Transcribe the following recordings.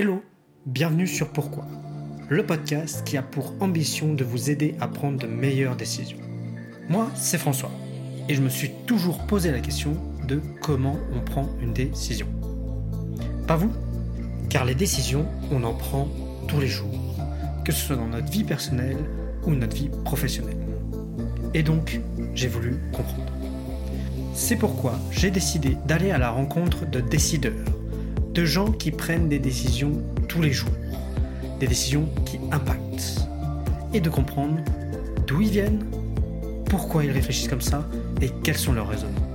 Hello, bienvenue sur Pourquoi, le podcast qui a pour ambition de vous aider à prendre de meilleures décisions. Moi, c'est François, et je me suis toujours posé la question de comment on prend une décision. Pas vous Car les décisions, on en prend tous les jours, que ce soit dans notre vie personnelle ou notre vie professionnelle. Et donc, j'ai voulu comprendre. C'est pourquoi j'ai décidé d'aller à la rencontre de décideurs, de gens qui prennent des décisions tous les jours, des décisions qui impactent, et de comprendre d'où ils viennent, pourquoi ils réfléchissent comme ça et quels sont leurs raisonnements.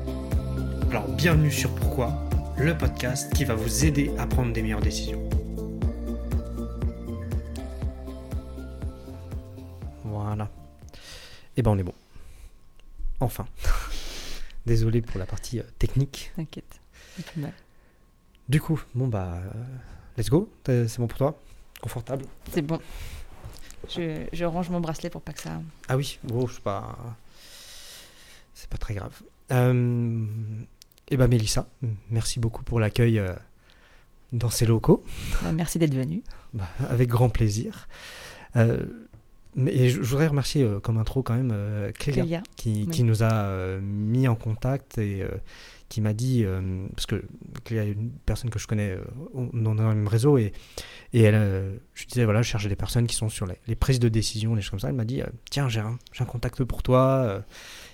Alors bienvenue sur Pourquoi, le podcast qui va vous aider à prendre des meilleures décisions. Voilà. Et ben on est bon. Enfin. Désolé pour la partie euh, technique. T'inquiète. Du coup, bon bah, euh, let's go. C'est bon pour toi? Confortable? C'est bon. Je, je, range mon bracelet pour pas que ça. Ah oui, bon, c'est pas, c'est pas très grave. Euh, et ben Mélissa, merci beaucoup pour l'accueil euh, dans ces locaux. Bah, merci d'être venue. Bah, avec grand plaisir. Euh, mais je, voudrais remercier comme intro quand même Clélia, Clélia, qui, oui. qui nous a mis en contact et qui m'a dit, euh, parce que Clélia est une personne que je connais euh, dans le même réseau et, et elle, euh, je disais voilà, je cherchais des personnes qui sont sur les, les prises de décision, les choses comme ça. Elle m'a dit euh, tiens, j'ai un, contact pour toi.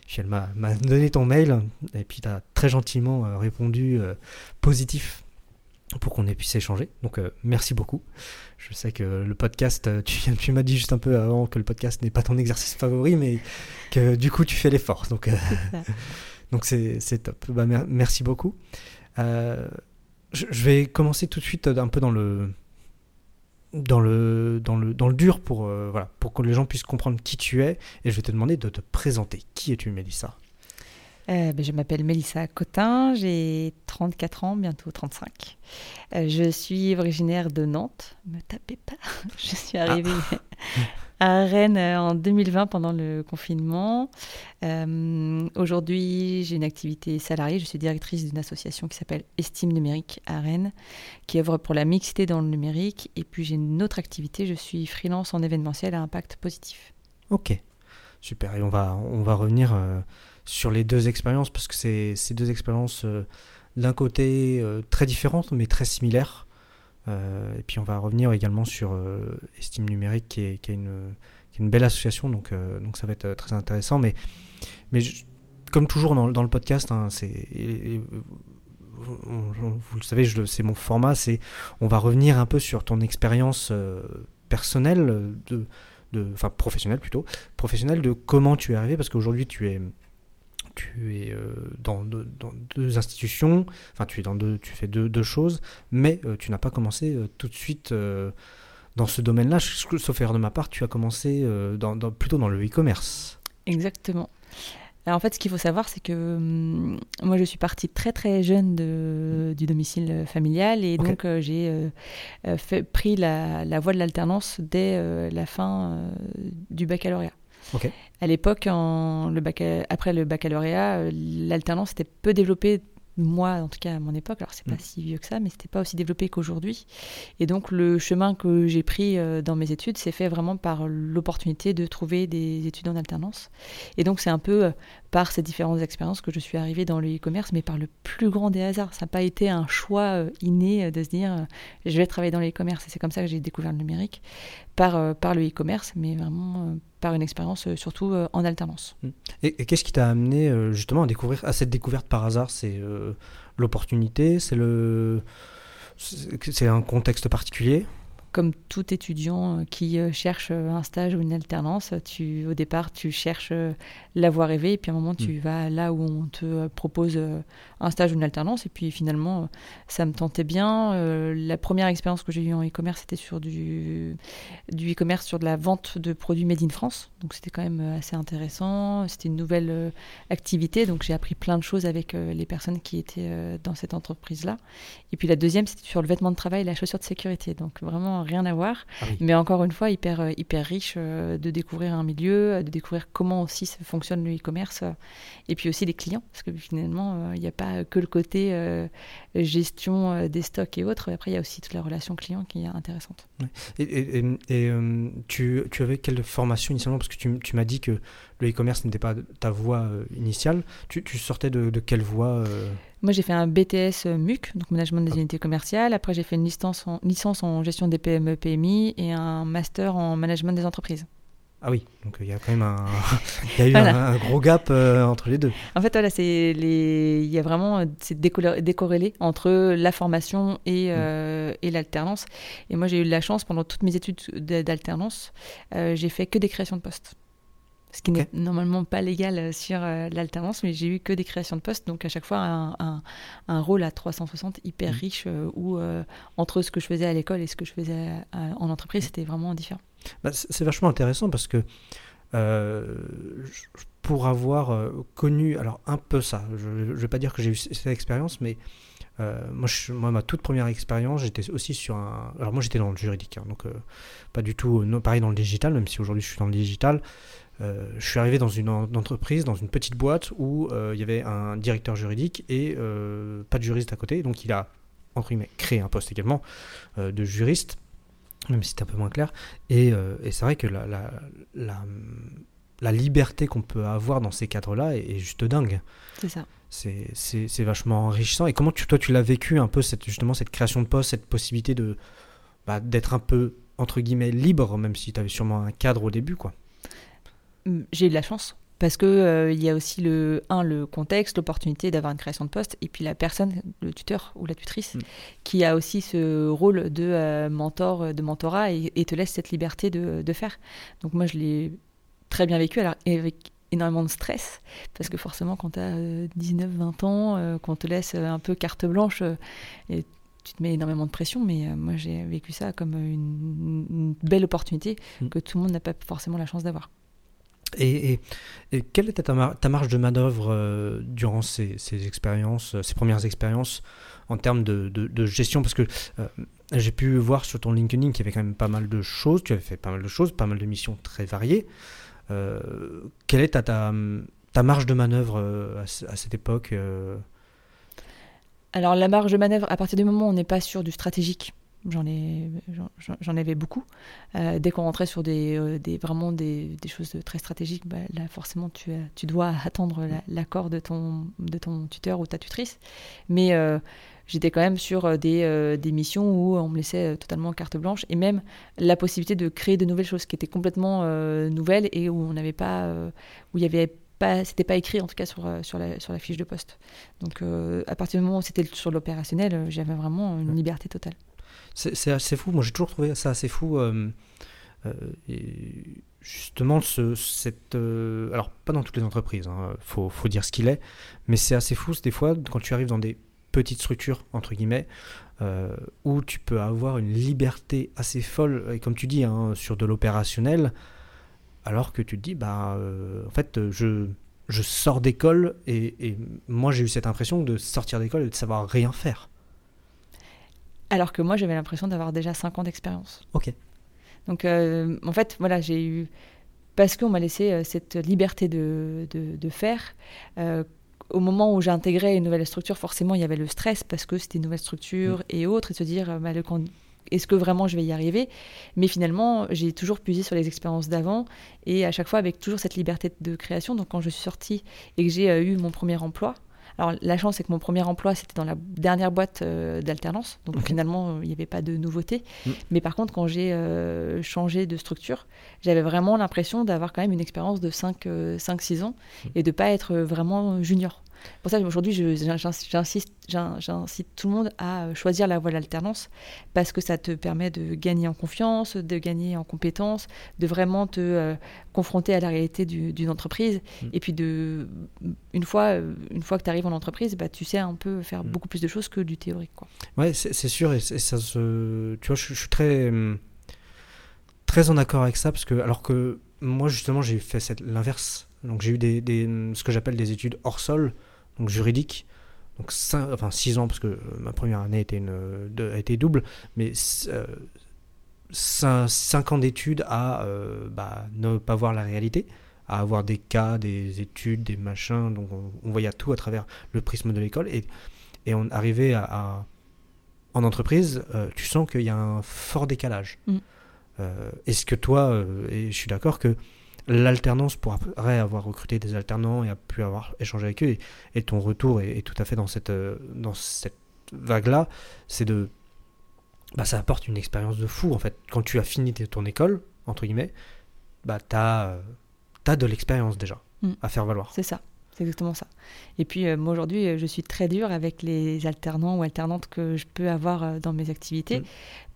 puis elle m'a donné ton mail et puis tu as très gentiment répondu positif pour qu'on ait puisse échanger. Donc euh, merci beaucoup. Je sais que le podcast, tu, tu m'as dit juste un peu avant que le podcast n'est pas ton exercice favori, mais que du coup tu fais l'effort. Donc euh. donc c'est top. Bah, mer- merci beaucoup. Euh, je, je vais commencer tout de suite euh, un peu dans le dans le dans le dans le dur pour euh, voilà pour que les gens puissent comprendre qui tu es et je vais te demander de te présenter. Qui es-tu, Mélissa? Euh, ben, je m'appelle Mélissa Cotin, j'ai 34 ans, bientôt 35. Euh, je suis originaire de Nantes. Me tapez pas. Je suis arrivée à Rennes euh, en 2020 pendant le confinement. Euh, Aujourd'hui, j'ai une activité salariée. Je suis directrice d'une association qui s'appelle Estime Numérique à Rennes, qui œuvre pour la mixité dans le numérique. Et puis j'ai une autre activité. Je suis freelance en événementiel à impact positif. Ok, super. Et on va, on va revenir euh, sur les deux expériences parce que c'est ces deux expériences d'un côté très différentes mais très similaires. Euh, et puis on va revenir également sur euh, Estime Numérique qui est, une, belle association, donc, euh, donc ça va être très intéressant. Mais, mais comme toujours dans, le podcast, hein, c'est, vous le savez, c'est mon format, c'est on va revenir un peu sur ton expérience personnelle, de, de, enfin professionnelle plutôt, professionnelle de comment tu es arrivé parce qu'aujourd'hui tu es tu es euh, dans, deux, dans deux institutions, enfin tu es dans deux, tu fais deux, deux choses, mais euh, tu n'as pas commencé euh, tout de suite dans ce domaine-là. Sauf erreur de ma part, tu as commencé dans, dans- plutôt dans le e-commerce. Exactement. Alors en fait, ce qu'il faut savoir, c'est que hum, moi, je suis partie très très jeune de, du domicile familial et donc euh, j'ai euh, pris la, la voie de l'alternance dès la fin du baccalauréat. À l'époque, le après le baccalauréat, euh, l'alternance était peu développée. Moi, en tout cas à mon époque, alors c'est pas Mm. si vieux que ça, mais c'était pas aussi développé qu'aujourd'hui. Et donc le chemin que j'ai pris euh, dans mes études s'est fait vraiment par l'opportunité de trouver des études en alternance. Et donc c'est un peu euh, par ces différentes expériences que je suis arrivée dans le e-commerce, mais par le plus grand des hasards. Ça n'a pas été un choix euh, inné euh, de se dire euh, je vais travailler dans le e-commerce. Et c'est comme ça que j'ai découvert le numérique, par, par le e-commerce, mais vraiment par une expérience surtout en alternance. Et, et qu'est-ce qui t'a amené justement à découvrir à cette découverte par hasard? C'est l'opportunité, c'est le c'est un contexte particulier? Comme tout étudiant euh, qui euh, cherche euh, un stage ou une alternance, tu, au départ, tu cherches la voie rêvée, et puis à un moment, tu vas là où on te propose un stage ou une alternance, et puis finalement, ça me tentait bien. La première expérience que j'ai eue en e-commerce, c'était sur du, du e-commerce, sur de la vente de produits made in France, donc c'était quand même assez intéressant. C'était une nouvelle activité, donc j'ai appris plein de choses avec les personnes qui étaient dans cette entreprise-là. Et puis la deuxième, c'était sur le vêtement de travail et la chaussure de sécurité, donc vraiment rien à voir. Ah oui. Mais encore une fois, hyper, euh, hyper riche euh, de découvrir un milieu, euh, de découvrir comment aussi ça fonctionne le e-commerce, et puis aussi les clients, parce que finalement, il n'y a pas que le côté gestion des stocks et autres. Après, il y a aussi toute la relation client qui est intéressante. Et, et- et- et, tu, tu avais quelle formation initialement? Parce que tu, tu m'as dit que le e-commerce n'était pas ta voie euh, initiale. Tu, tu sortais de, de quelle voie euh Moi, j'ai fait un BTS euh, MUC, donc management des Ah. unités commerciales. Après, j'ai fait une licence en, licence en gestion des PME, PMI et un master en management des entreprises. Ah oui, donc il y a quand même un, il y a eu Voilà. un, un gros gap euh, entre les deux. En fait, voilà, c'est les, il y a vraiment, c'est décorrélé entre la formation Mm. et, euh, et l'alternance. Et moi, j'ai eu de la chance pendant toutes mes études d'alternance, j'ai fait que des créations de postes. Ce qui n'est normalement pas légal euh, sur euh, l'alternance, mais j'ai eu que des créations de postes, donc à chaque fois un, un- un rôle à 360 hyper Mm. riche euh, où euh, entre ce que je faisais à l'école et ce que je faisais à- en entreprise, c'était vraiment différent. Bah, c'est vachement intéressant parce que pour avoir connu, alors un peu ça, je ne vais pas dire que j'ai eu cette expérience, mais moi, je- moi, ma toute première expérience, j'étais aussi sur un. Alors, moi, j'étais dans le juridique, hein, donc pas du tout, non, pareil dans le digital, même si aujourd'hui je suis dans le digital. Euh, je suis arrivé dans une en- entreprise, dans une petite boîte où euh, il y avait un directeur juridique et euh, pas de juriste à côté, donc il a entre guillemets créé un poste également de juriste, même si c'était un peu moins clair. Et, et c'est vrai que la, la, la, la liberté qu'on peut avoir dans ces cadres-là est, est juste dingue. C'est ça. C'est, c'est, c'est vachement enrichissant. Et comment tu, toi, tu l'as vécu un peu, cette, justement, cette création de poste, cette possibilité de, bah, d'être un peu, entre guillemets, libre, même si tu avais sûrement un cadre au début, quoi? Mm, J'ai eu de la chance parce que euh, il y a aussi le un le contexte, l'opportunité d'avoir une création de poste et puis la personne, le tuteur ou la tutrice, Mm. qui a aussi ce rôle de euh, mentor, de mentorat et, et te laisse cette liberté de, de faire. Donc moi je l'ai très bien vécu alors avec énormément de stress parce que forcément quand tu as 19-20 ans, euh, qu'on te laisse euh, un peu carte blanche et tu te mets énormément de pression, mais moi j'ai vécu ça comme une, une belle opportunité Mm. que tout le monde n'a pas forcément la chance d'avoir. Et, quelle était ta, mar- ta marge de manœuvre euh, durant ces, ces expériences, euh, ces premières expériences, en termes de, gestion? Parce que euh, j'ai pu voir sur ton LinkedIn qu'il y avait quand même pas mal de choses, tu avais fait pas mal de choses, pas mal de missions très variées. Quelle est ta, marge de manœuvre à, à cette époque Alors la marge de manœuvre, à partir du moment où on n'est pas sur du stratégique, j'en ai, j'en- avais beaucoup. Euh, dès qu'on rentrait sur des, euh, des vraiment des, des choses très stratégiques, bah, là forcément tu, as- tu dois attendre la- l'accord de ton, de ton tuteur ou ta tutrice. Mais euh, j'étais quand même sur euh, des, euh, des missions où on me laissait euh, totalement carte blanche et même la possibilité de créer de nouvelles choses qui étaient complètement euh, nouvelles et où on n'avait pas, euh, où il y avait pas, c'était pas écrit en tout cas sur, euh, sur, la, sur la fiche de poste. Donc euh, à partir du moment où c'était sur l'opérationnel, euh, j'avais vraiment une liberté totale. C'est assez fou. Moi, j'ai toujours trouvé ça assez fou. euh, euh, justement, ce, cette. euh, alors, pas dans toutes les entreprises, il faut, faut dire ce qu'il est, mais c'est assez fou, des fois, quand tu arrives dans des petites structures, entre guillemets, où tu peux avoir une liberté assez folle, et comme tu dis, hein, sur de l'opérationnel, alors que tu te dis, bah, en fait, je. Je sors d'école et, et moi j'ai eu cette impression de sortir d'école et de savoir rien faire. Alors que moi, j'avais l'impression d'avoir déjà 5 ans d'expérience. Ok. Donc euh, en fait, voilà, j'ai eu. Parce qu'on m'a laissé euh, cette liberté de, de, de faire. euh, au moment où j'ai intégré une nouvelle structure, forcément, il y avait le stress parce que c'était une nouvelle structure et autres, et se dire, bah, est-ce que vraiment je vais y arriver? Mais finalement, j'ai toujours puisé sur les expériences d'avant et à chaque fois avec toujours cette liberté de création. Donc quand je suis sortie et que j'ai eu mon premier emploi, alors la chance c'est que mon premier emploi c'était dans la dernière boîte euh, d'alternance, donc finalement euh, il n'y avait pas de nouveauté. Mm. Mais par contre quand j'ai euh, changé de structure, j'avais vraiment l'impression d'avoir quand même une expérience de 5-6 ans Mm. et de pas être vraiment junior. Pour ça aujourd'hui j'insiste, tout le monde à euh, choisir la voie d'alternance parce que ça te permet de gagner en confiance, de gagner en compétences, de vraiment te euh, confronter à la réalité du- d'une entreprise. Mm. Et puis, de, une, fois, euh, une fois que tu arrives en entreprise, bah, tu sais un peu faire Mm. beaucoup plus de choses que du théorique. Quoi. Ouais, c'est sûr, et, ça se. Tu vois, je, je suis très. très en accord avec ça, parce que. Alors que moi, justement, j'ai fait l'inverse. Donc, j'ai eu des, des- ce que j'appelle des études hors sol, donc juridiques. Donc, cinq- enfin, 6 ans, parce que euh, ma première année était une, de- a été double, mais euh, 5, ans d'études à bah, ne pas voir la réalité, à avoir des cas, des études, des machins. Donc on, voyait tout à travers le prisme de l'école. Et, et on arrivait à, en entreprise, tu sens qu'il y a un fort décalage. Mm. Est-ce que toi, et je suis d'accord que l'alternance pourrait avoir recruté des alternants et a pu avoir échangé avec eux. Et, ton retour est, tout à fait dans cette, euh, dans cette vague-là. C'est de. Bah, ça apporte une expérience de fou, en fait. Quand tu as fini ton école, entre guillemets, bah, tu as, as, de l'expérience déjà mm. à faire valoir. C'est ça. C'est exactement ça. Et puis euh, moi aujourd'hui, je suis très dure avec les alternants ou alternantes que je peux avoir euh, dans mes activités mm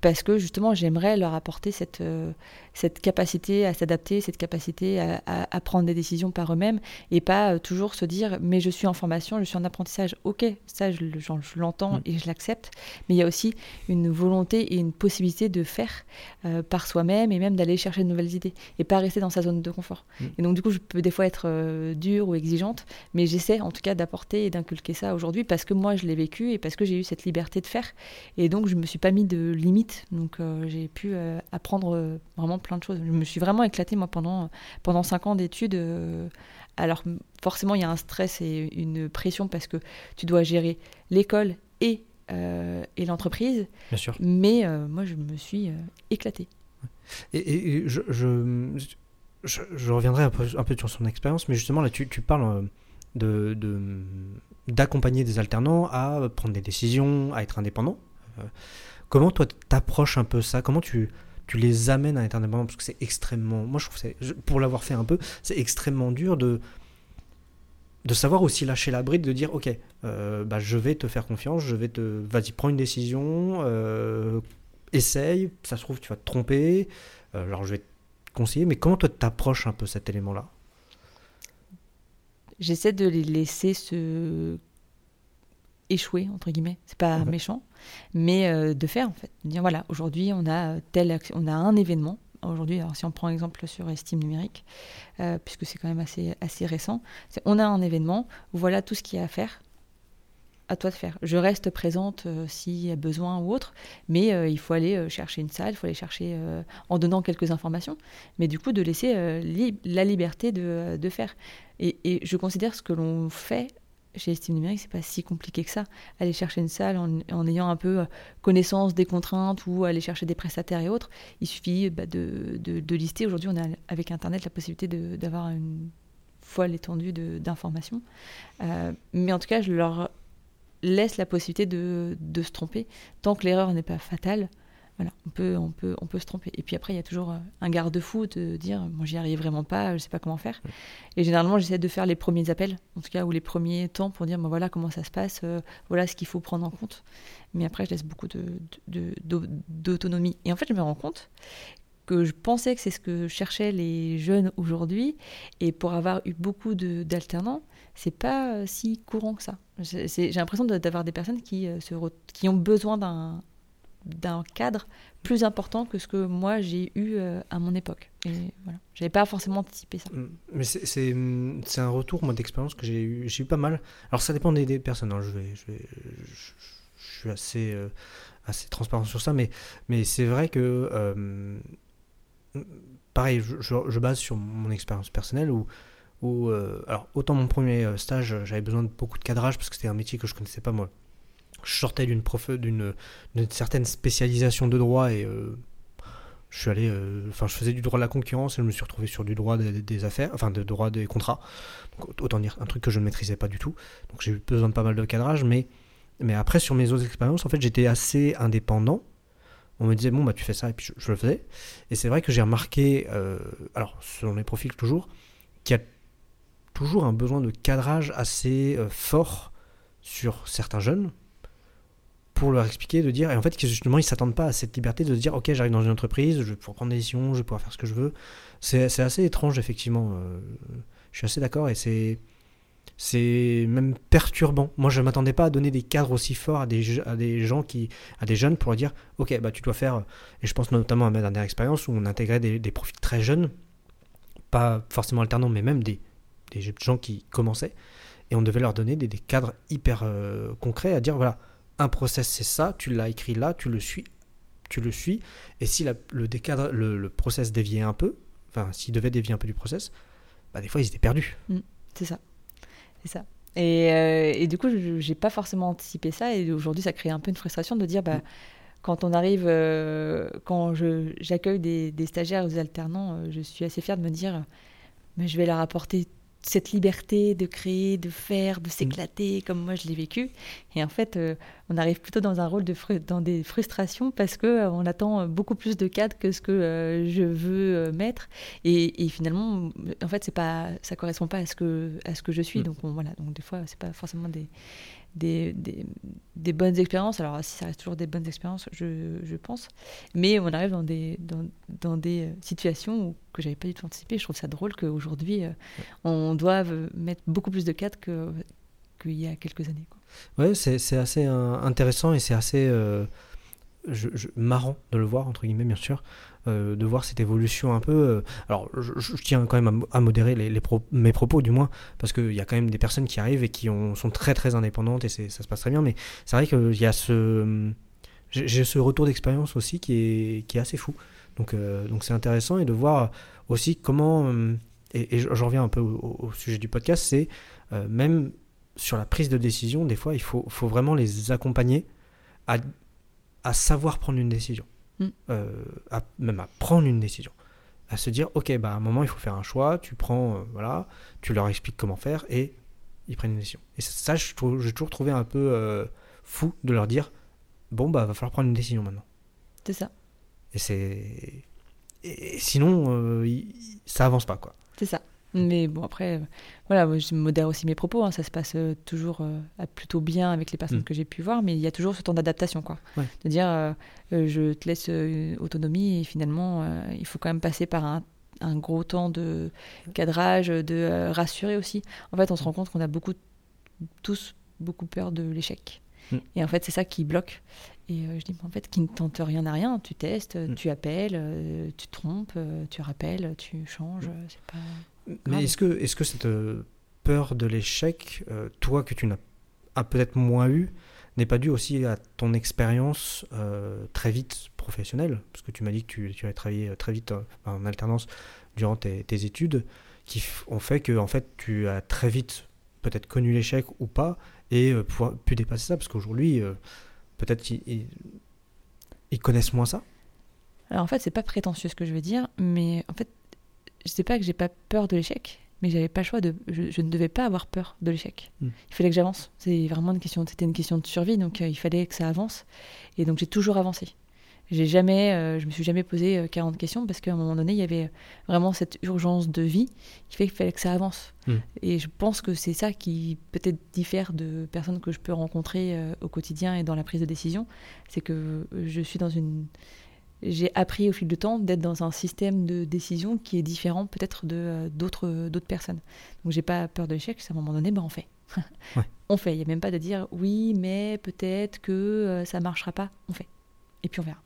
parce que justement j'aimerais leur apporter cette, euh, cette capacité à s'adapter, cette capacité à, prendre des décisions par eux-mêmes et pas euh, toujours se dire mais je suis en formation, je suis en apprentissage, ok, ça je, l'entends mm. et je l'accepte, mais il y a aussi une volonté et une possibilité de faire euh, par soi-même et même d'aller chercher de nouvelles idées et pas rester dans sa zone de confort. Mm. Et donc du coup je peux des fois être dure ou exigeante, mais j'essaie en tout cas d'apporter et d'inculquer ça aujourd'hui parce que moi je l'ai vécu et parce que j'ai eu cette liberté de faire et donc je me suis pas mis de limite donc euh, j'ai pu euh, apprendre euh, vraiment plein de choses. Je me suis vraiment éclatée moi pendant pendant cinq ans d'études. alors forcément il y a un stress et une pression parce que tu dois gérer l'école et et l'entreprise. Bien sûr. Mais moi je me suis éclatée. Et, je, je, reviendrai un peu, un peu sur son expérience, mais justement là tu, tu parles de d'accompagner des alternants à prendre des décisions, à être indépendants. Comment toi t'approches un peu ça? Comment tu, tu les amènes à être indépendants? Parce que c'est extrêmement. Moi, je trouve c'est pour l'avoir fait un peu, c'est extrêmement dur de de savoir aussi lâcher la bride, de dire ok, euh, bah, je vais te faire confiance, je vais te, vas-y, prends une décision, euh, essaye, ça se trouve tu vas te tromper, euh, alors je vais te conseiller, mais comment toi t'approches un peu cet élément-là? J'essaie de les laisser se échouer entre guillemets. C'est pas méchant mais euh, de faire en fait de dire voilà aujourd'hui on a tel on a un événement aujourd'hui alors si on prend exemple sur estime numérique euh, puisque c'est quand même assez assez récent on a un événement voilà tout ce qu'il y a à faire à toi de faire. Je reste présente euh, s'il y a besoin ou autre, mais il faut aller chercher une salle, il faut aller chercher en donnant quelques informations, mais du coup de laisser la liberté de, de faire. Et, je considère ce que l'on fait chez Estime Numérique, c'est pas si compliqué que ça. Aller chercher une salle en, ayant un peu euh, connaissance des contraintes ou aller chercher des prestataires et autres, il suffit bah, de, lister. Aujourd'hui, on a avec Internet la possibilité d'avoir une folle étendue d'informations. Euh, mais en tout cas, je leur laisse la possibilité de se tromper. Tant que l'erreur n'est pas fatale, voilà, on peut, on, peut, on peut se tromper. Et puis après, il y a toujours euh, un garde-fou de dire Moi, j'y arrive vraiment pas, je sais pas comment faire. Et généralement, j'essaie de faire les premiers appels, en tout cas, ou les premiers temps pour dire Voilà comment ça se passe, euh, voilà ce qu'il faut prendre en compte. Mais après, je laisse beaucoup d'autonomie. De, Et en fait, je me rends compte que je pensais que c'est ce que cherchaient les jeunes aujourd'hui. Et pour avoir eu beaucoup d'alternants, c'est pas euh, si courant que ça. J'ai l'impression d'avoir des personnes qui, se qui ont besoin d'un d'un cadre plus important que ce que moi j'ai eu euh, à mon époque. Et voilà, j'avais pas forcément anticipé ça. Mm. Mais c'est un retour moi d'expérience que j'ai eu, j'ai eu pas mal. Alors ça dépend des, personnes. Hein. Je, vais, je, je, suis assez euh, assez transparent sur ça, mais mais c'est vrai que euh, pareil, je, base sur mon expérience personnelle où où alors autant mon premier stage j'avais besoin de beaucoup de cadrage parce que c'était un métier que je connaissais pas moi je sortais d'une certaine spécialisation de droit et euh, je suis allé euh, enfin je faisais du droit de la concurrence et je me suis retrouvé sur du droit des, affaires enfin de droit des contrats. Autant dire un truc que je ne maîtrisais pas du tout. Donc j'ai eu besoin de pas mal de cadrage mais mais après sur mes autres expériences en fait j'étais assez indépendant. On me disait bon bah tu fais ça et puis je, le faisais. Et c'est vrai que j'ai remarqué euh, alors selon les profils toujours qu'il y a toujours un besoin de cadrage assez fort sur certains jeunes pour leur expliquer, de dire, et en fait, justement, ils s'attendent pas à cette liberté de se dire, ok, j'arrive dans une entreprise, je vais pouvoir prendre des décisions, je vais pouvoir faire ce que je veux. C'est assez étrange, effectivement. Euh, je suis assez d'accord, et c'est c'est même perturbant. Moi, je ne m'attendais pas à donner des cadres aussi forts à des, à des gens qui, à des jeunes pour leur dire, ok, bah tu dois faire. Et je pense notamment à ma dernière expérience où on intégrait des, des profils très jeunes, pas forcément alternants, mais même des, des gens qui commençaient, et on devait leur donner des, des cadres hyper euh, concrets à dire, voilà, un process c'est ça, tu l'as écrit là, tu le suis, tu le suis. Et si le, décadre, le, process déviait un peu, enfin, s'il devait dévier un peu du process, bah, des fois, ils étaient perdus. Mm, c'est ça. C'est ça. Et, euh, et, du coup, je n'ai pas forcément anticipé ça. Et aujourd'hui, ça crée un peu une frustration de dire, bah, mm. quand on arrive, euh, quand j'accueille des, des, stagiaires ou des alternants, euh, je suis assez fière de me dire, mais je vais leur apporter cette liberté de créer, de faire, de s'éclater, comme moi je l'ai vécu. Et en fait, euh, on arrive plutôt dans un rôle de dans des frustrations parce que euh, on attend beaucoup plus de cadres que ce que euh, je veux mettre. Et, finalement, en fait, c'est pas, ça correspond pas à ce que à ce que je suis. Mm. Donc voilà. Donc des fois, c'est pas forcément des des, des, bonnes expériences. Alors, si ça reste toujours des bonnes expériences, je, je pense. Mais on arrive dans des, dans, dans des euh, situations où, que j'avais pas du tout anticipé. Je trouve ça drôle qu'aujourd'hui, euh, on doive mettre beaucoup plus de cadres qu'il y a quelques années. Oui, c'est assez euh, intéressant et c'est assez je, marrant de le voir, entre guillemets, bien sûr. Euh, de voir cette évolution un peu. Euh, alors, je, tiens quand même à, modérer les, mes propos, du moins, parce qu'il y a quand même des personnes qui arrivent et qui sont très très indépendantes et ça se passe très bien. Mais c'est vrai qu'il y a ce. J'ai ce retour d'expérience aussi qui est, qui est assez fou. Donc, euh, donc c'est intéressant et de voir aussi comment. et, j'en reviens un peu au, sujet du podcast, c'est même sur la prise de décision, des fois, il faut, faut vraiment les accompagner à, à savoir prendre une décision. Mm. Euh, à, même à prendre une décision. À se dire, ok, bah, à un moment, il faut faire un choix, tu prends, euh, voilà, tu leur expliques comment faire et ils prennent une décision. Et ça, j'ai toujours trouvé un peu euh, fou de leur dire, bon, bah, va falloir prendre une décision maintenant. C'est ça. Et c'est. Et sinon, ça avance pas, quoi. C'est ça. Mais bon, après, voilà, je modère aussi mes propos. Hein. ça se passe euh, toujours euh, plutôt bien avec les personnes mm. que j'ai pu voir, mais il y a toujours ce temps d'adaptation, quoi. De dire, euh, je te laisse autonomie et finalement, il faut quand même passer par un, gros temps de cadrage, de rassurer aussi. En fait, on se rend compte qu'on a beaucoup, tous beaucoup peur de l'échec. Mm. Et en fait, c'est ça qui bloque. Et je dis, en fait, qui ne tente rien à rien. Tu testes, mm. tu appelles, tu trompes, tu rappelles, tu changes. C'est pas. Mais est-ce que, est que cette euh, peur de l'échec, euh, toi que tu n'as peut-être moins eu, n'est pas due aussi à ton expérience euh, très vite professionnelle? Parce que tu m'as dit que tu, tu as travaillé très vite en alternance durant tes, études, qui ont fait que en fait, tu as très vite peut-être connu l'échec ou pas, et pu dépasser ça, parce qu'aujourd'hui, peut-être ils, ils connaissent moins ça. Alors en fait, c'est pas prétentieux ce que je veux dire, mais en fait, je sais pas que j'ai pas peur de l'échec, mais j'avais pas le choix de. Je, ne devais pas avoir peur de l'échec. Hmm. Il fallait que j'avance. C'est vraiment une question. C'était une question de survie, donc euh, il fallait que ça avance. Et donc j'ai toujours avancé. J'ai jamais, euh, je me suis jamais posé 40 euh, questions parce qu'à un moment donné, il y avait vraiment cette urgence de vie qui fait qu'il fallait que ça avance. Hmm. Et je pense que c'est ça qui peut-être diffère de personnes que je peux rencontrer au quotidien et dans la prise de décision. C'est que je suis dans une j'ai appris au fil du temps d'être dans un système de décision qui est différent peut-être de euh, d'autres d'autres personnes. Donc j'ai pas peur de l'échec, à un moment donné, ben on fait. On fait. Il n'y a même pas de dire oui, mais peut-être que euh, ça marchera pas. On fait. Et puis on verra.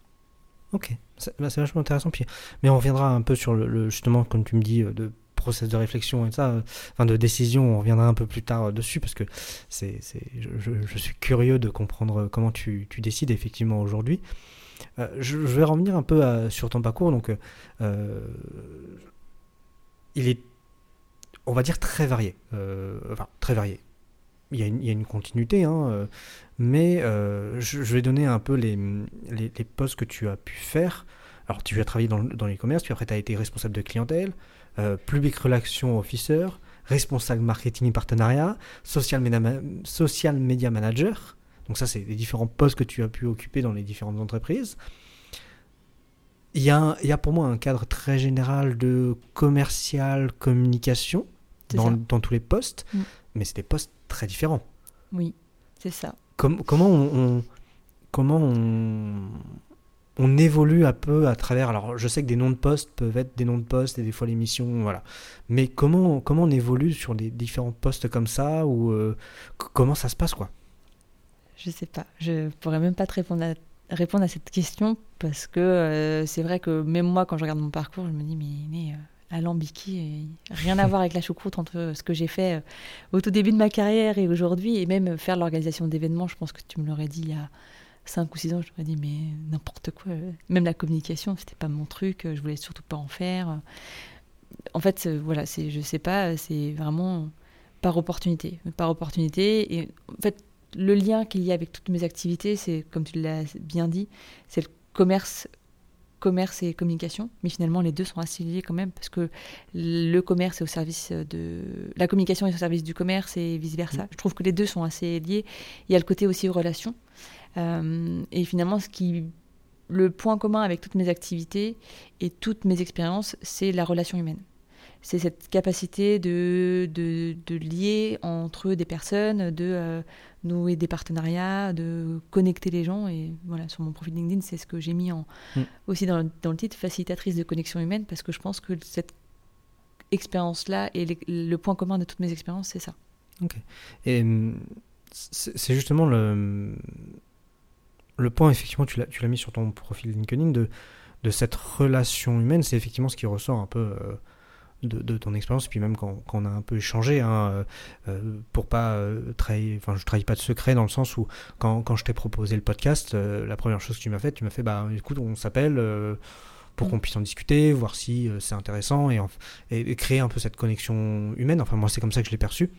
Ok, bah, c'est vachement intéressant. Puis, mais on reviendra un peu sur le, justement, comme tu me dis, euh, de process de réflexion et ça, enfin de décision, on reviendra un peu plus tard dessus parce que c'est, je, je, suis curieux de comprendre comment tu, tu décides effectivement aujourd'hui. Euh, je, vais revenir un peu sur ton parcours. Donc, euh, il est, on va dire, très varié. Euh, enfin, très varié. Il y, a une, continuité, hein, mais je, vais donner un peu les, les, postes que tu as pu faire. Alors, tu as travaillé dans, dans les commerces, puis après, tu as été responsable de clientèle, public relations officer, responsable marketing et partenariat, social media manager, donc ça, c'est les différents postes que tu as pu occuper dans les différentes entreprises. Il y, a, il y a pour moi un cadre très général de commercial, communication dans, dans, tous les postes, mm. mais c'est des postes très différents. Oui, c'est ça. comment on, comment on, on évolue un peu à travers. Alors, je sais que des noms de postes peuvent être des noms de postes et des fois les missions, voilà. Mais comment, comment on évolue sur des différents postes comme ça ou euh, comment ça se passe, quoi? Je sais pas. Je pourrais même pas te répondre à, répondre à cette question parce que euh, c'est vrai que même moi, quand je regarde mon parcours, je me dis, mais, mais euh, Alambiki, rien à voir avec la choucroute entre ce que j'ai fait euh, au tout début de ma carrière et aujourd'hui, et même faire l'organisation d'événements, je pense que tu me l'aurais dit il y a 5 ou 6 ans, je m'aurais dit, mais n'importe quoi. Même la communication, c'était pas mon truc, je voulais surtout pas en faire. En fait, voilà, c'est, je sais pas, c'est vraiment par opportunité. Par opportunité. Et en fait, le lien qu'il y a avec toutes mes activités, c'est, comme tu l'as bien dit, c'est le commerce commerce et communication, mais finalement les deux sont assez liés quand même parce que le commerce est au service de la communication est au service du commerce et vice versa. Mm. Je trouve que les deux sont assez liés. Il y a le côté aussi relations euh, et finalement ce qui le point commun avec toutes mes activités et toutes mes expériences, c'est la relation humaine c'est cette capacité de, de, lier entre des personnes, de euh, nouer des partenariats, de connecter les gens. Et voilà, sur mon profil LinkedIn, c'est ce que j'ai mis en, mm. aussi dans le, dans le, titre, facilitatrice de connexion humaine, parce que je pense que cette expérience-là et le point commun de toutes mes expériences, c'est ça. Ok. Et hum, c'est justement le, le point, effectivement, tu l'as mis sur ton profil LinkedIn, de, de cette relation humaine, c'est effectivement ce qui ressort un peu. Euh, de, ton expérience, puis même quand, on a un peu échangé, hein, euh, euh, pour pas euh, trahir, enfin je trahis pas de secret dans le sens où quand, quand je t'ai proposé le podcast, la première chose que tu m'as fait, tu m'as fait, bah écoute, on s'appelle pour mm. qu'on puisse en discuter, voir si c'est intéressant et, et, créer un peu cette connexion humaine. Enfin moi c'est comme ça que je l'ai perçu.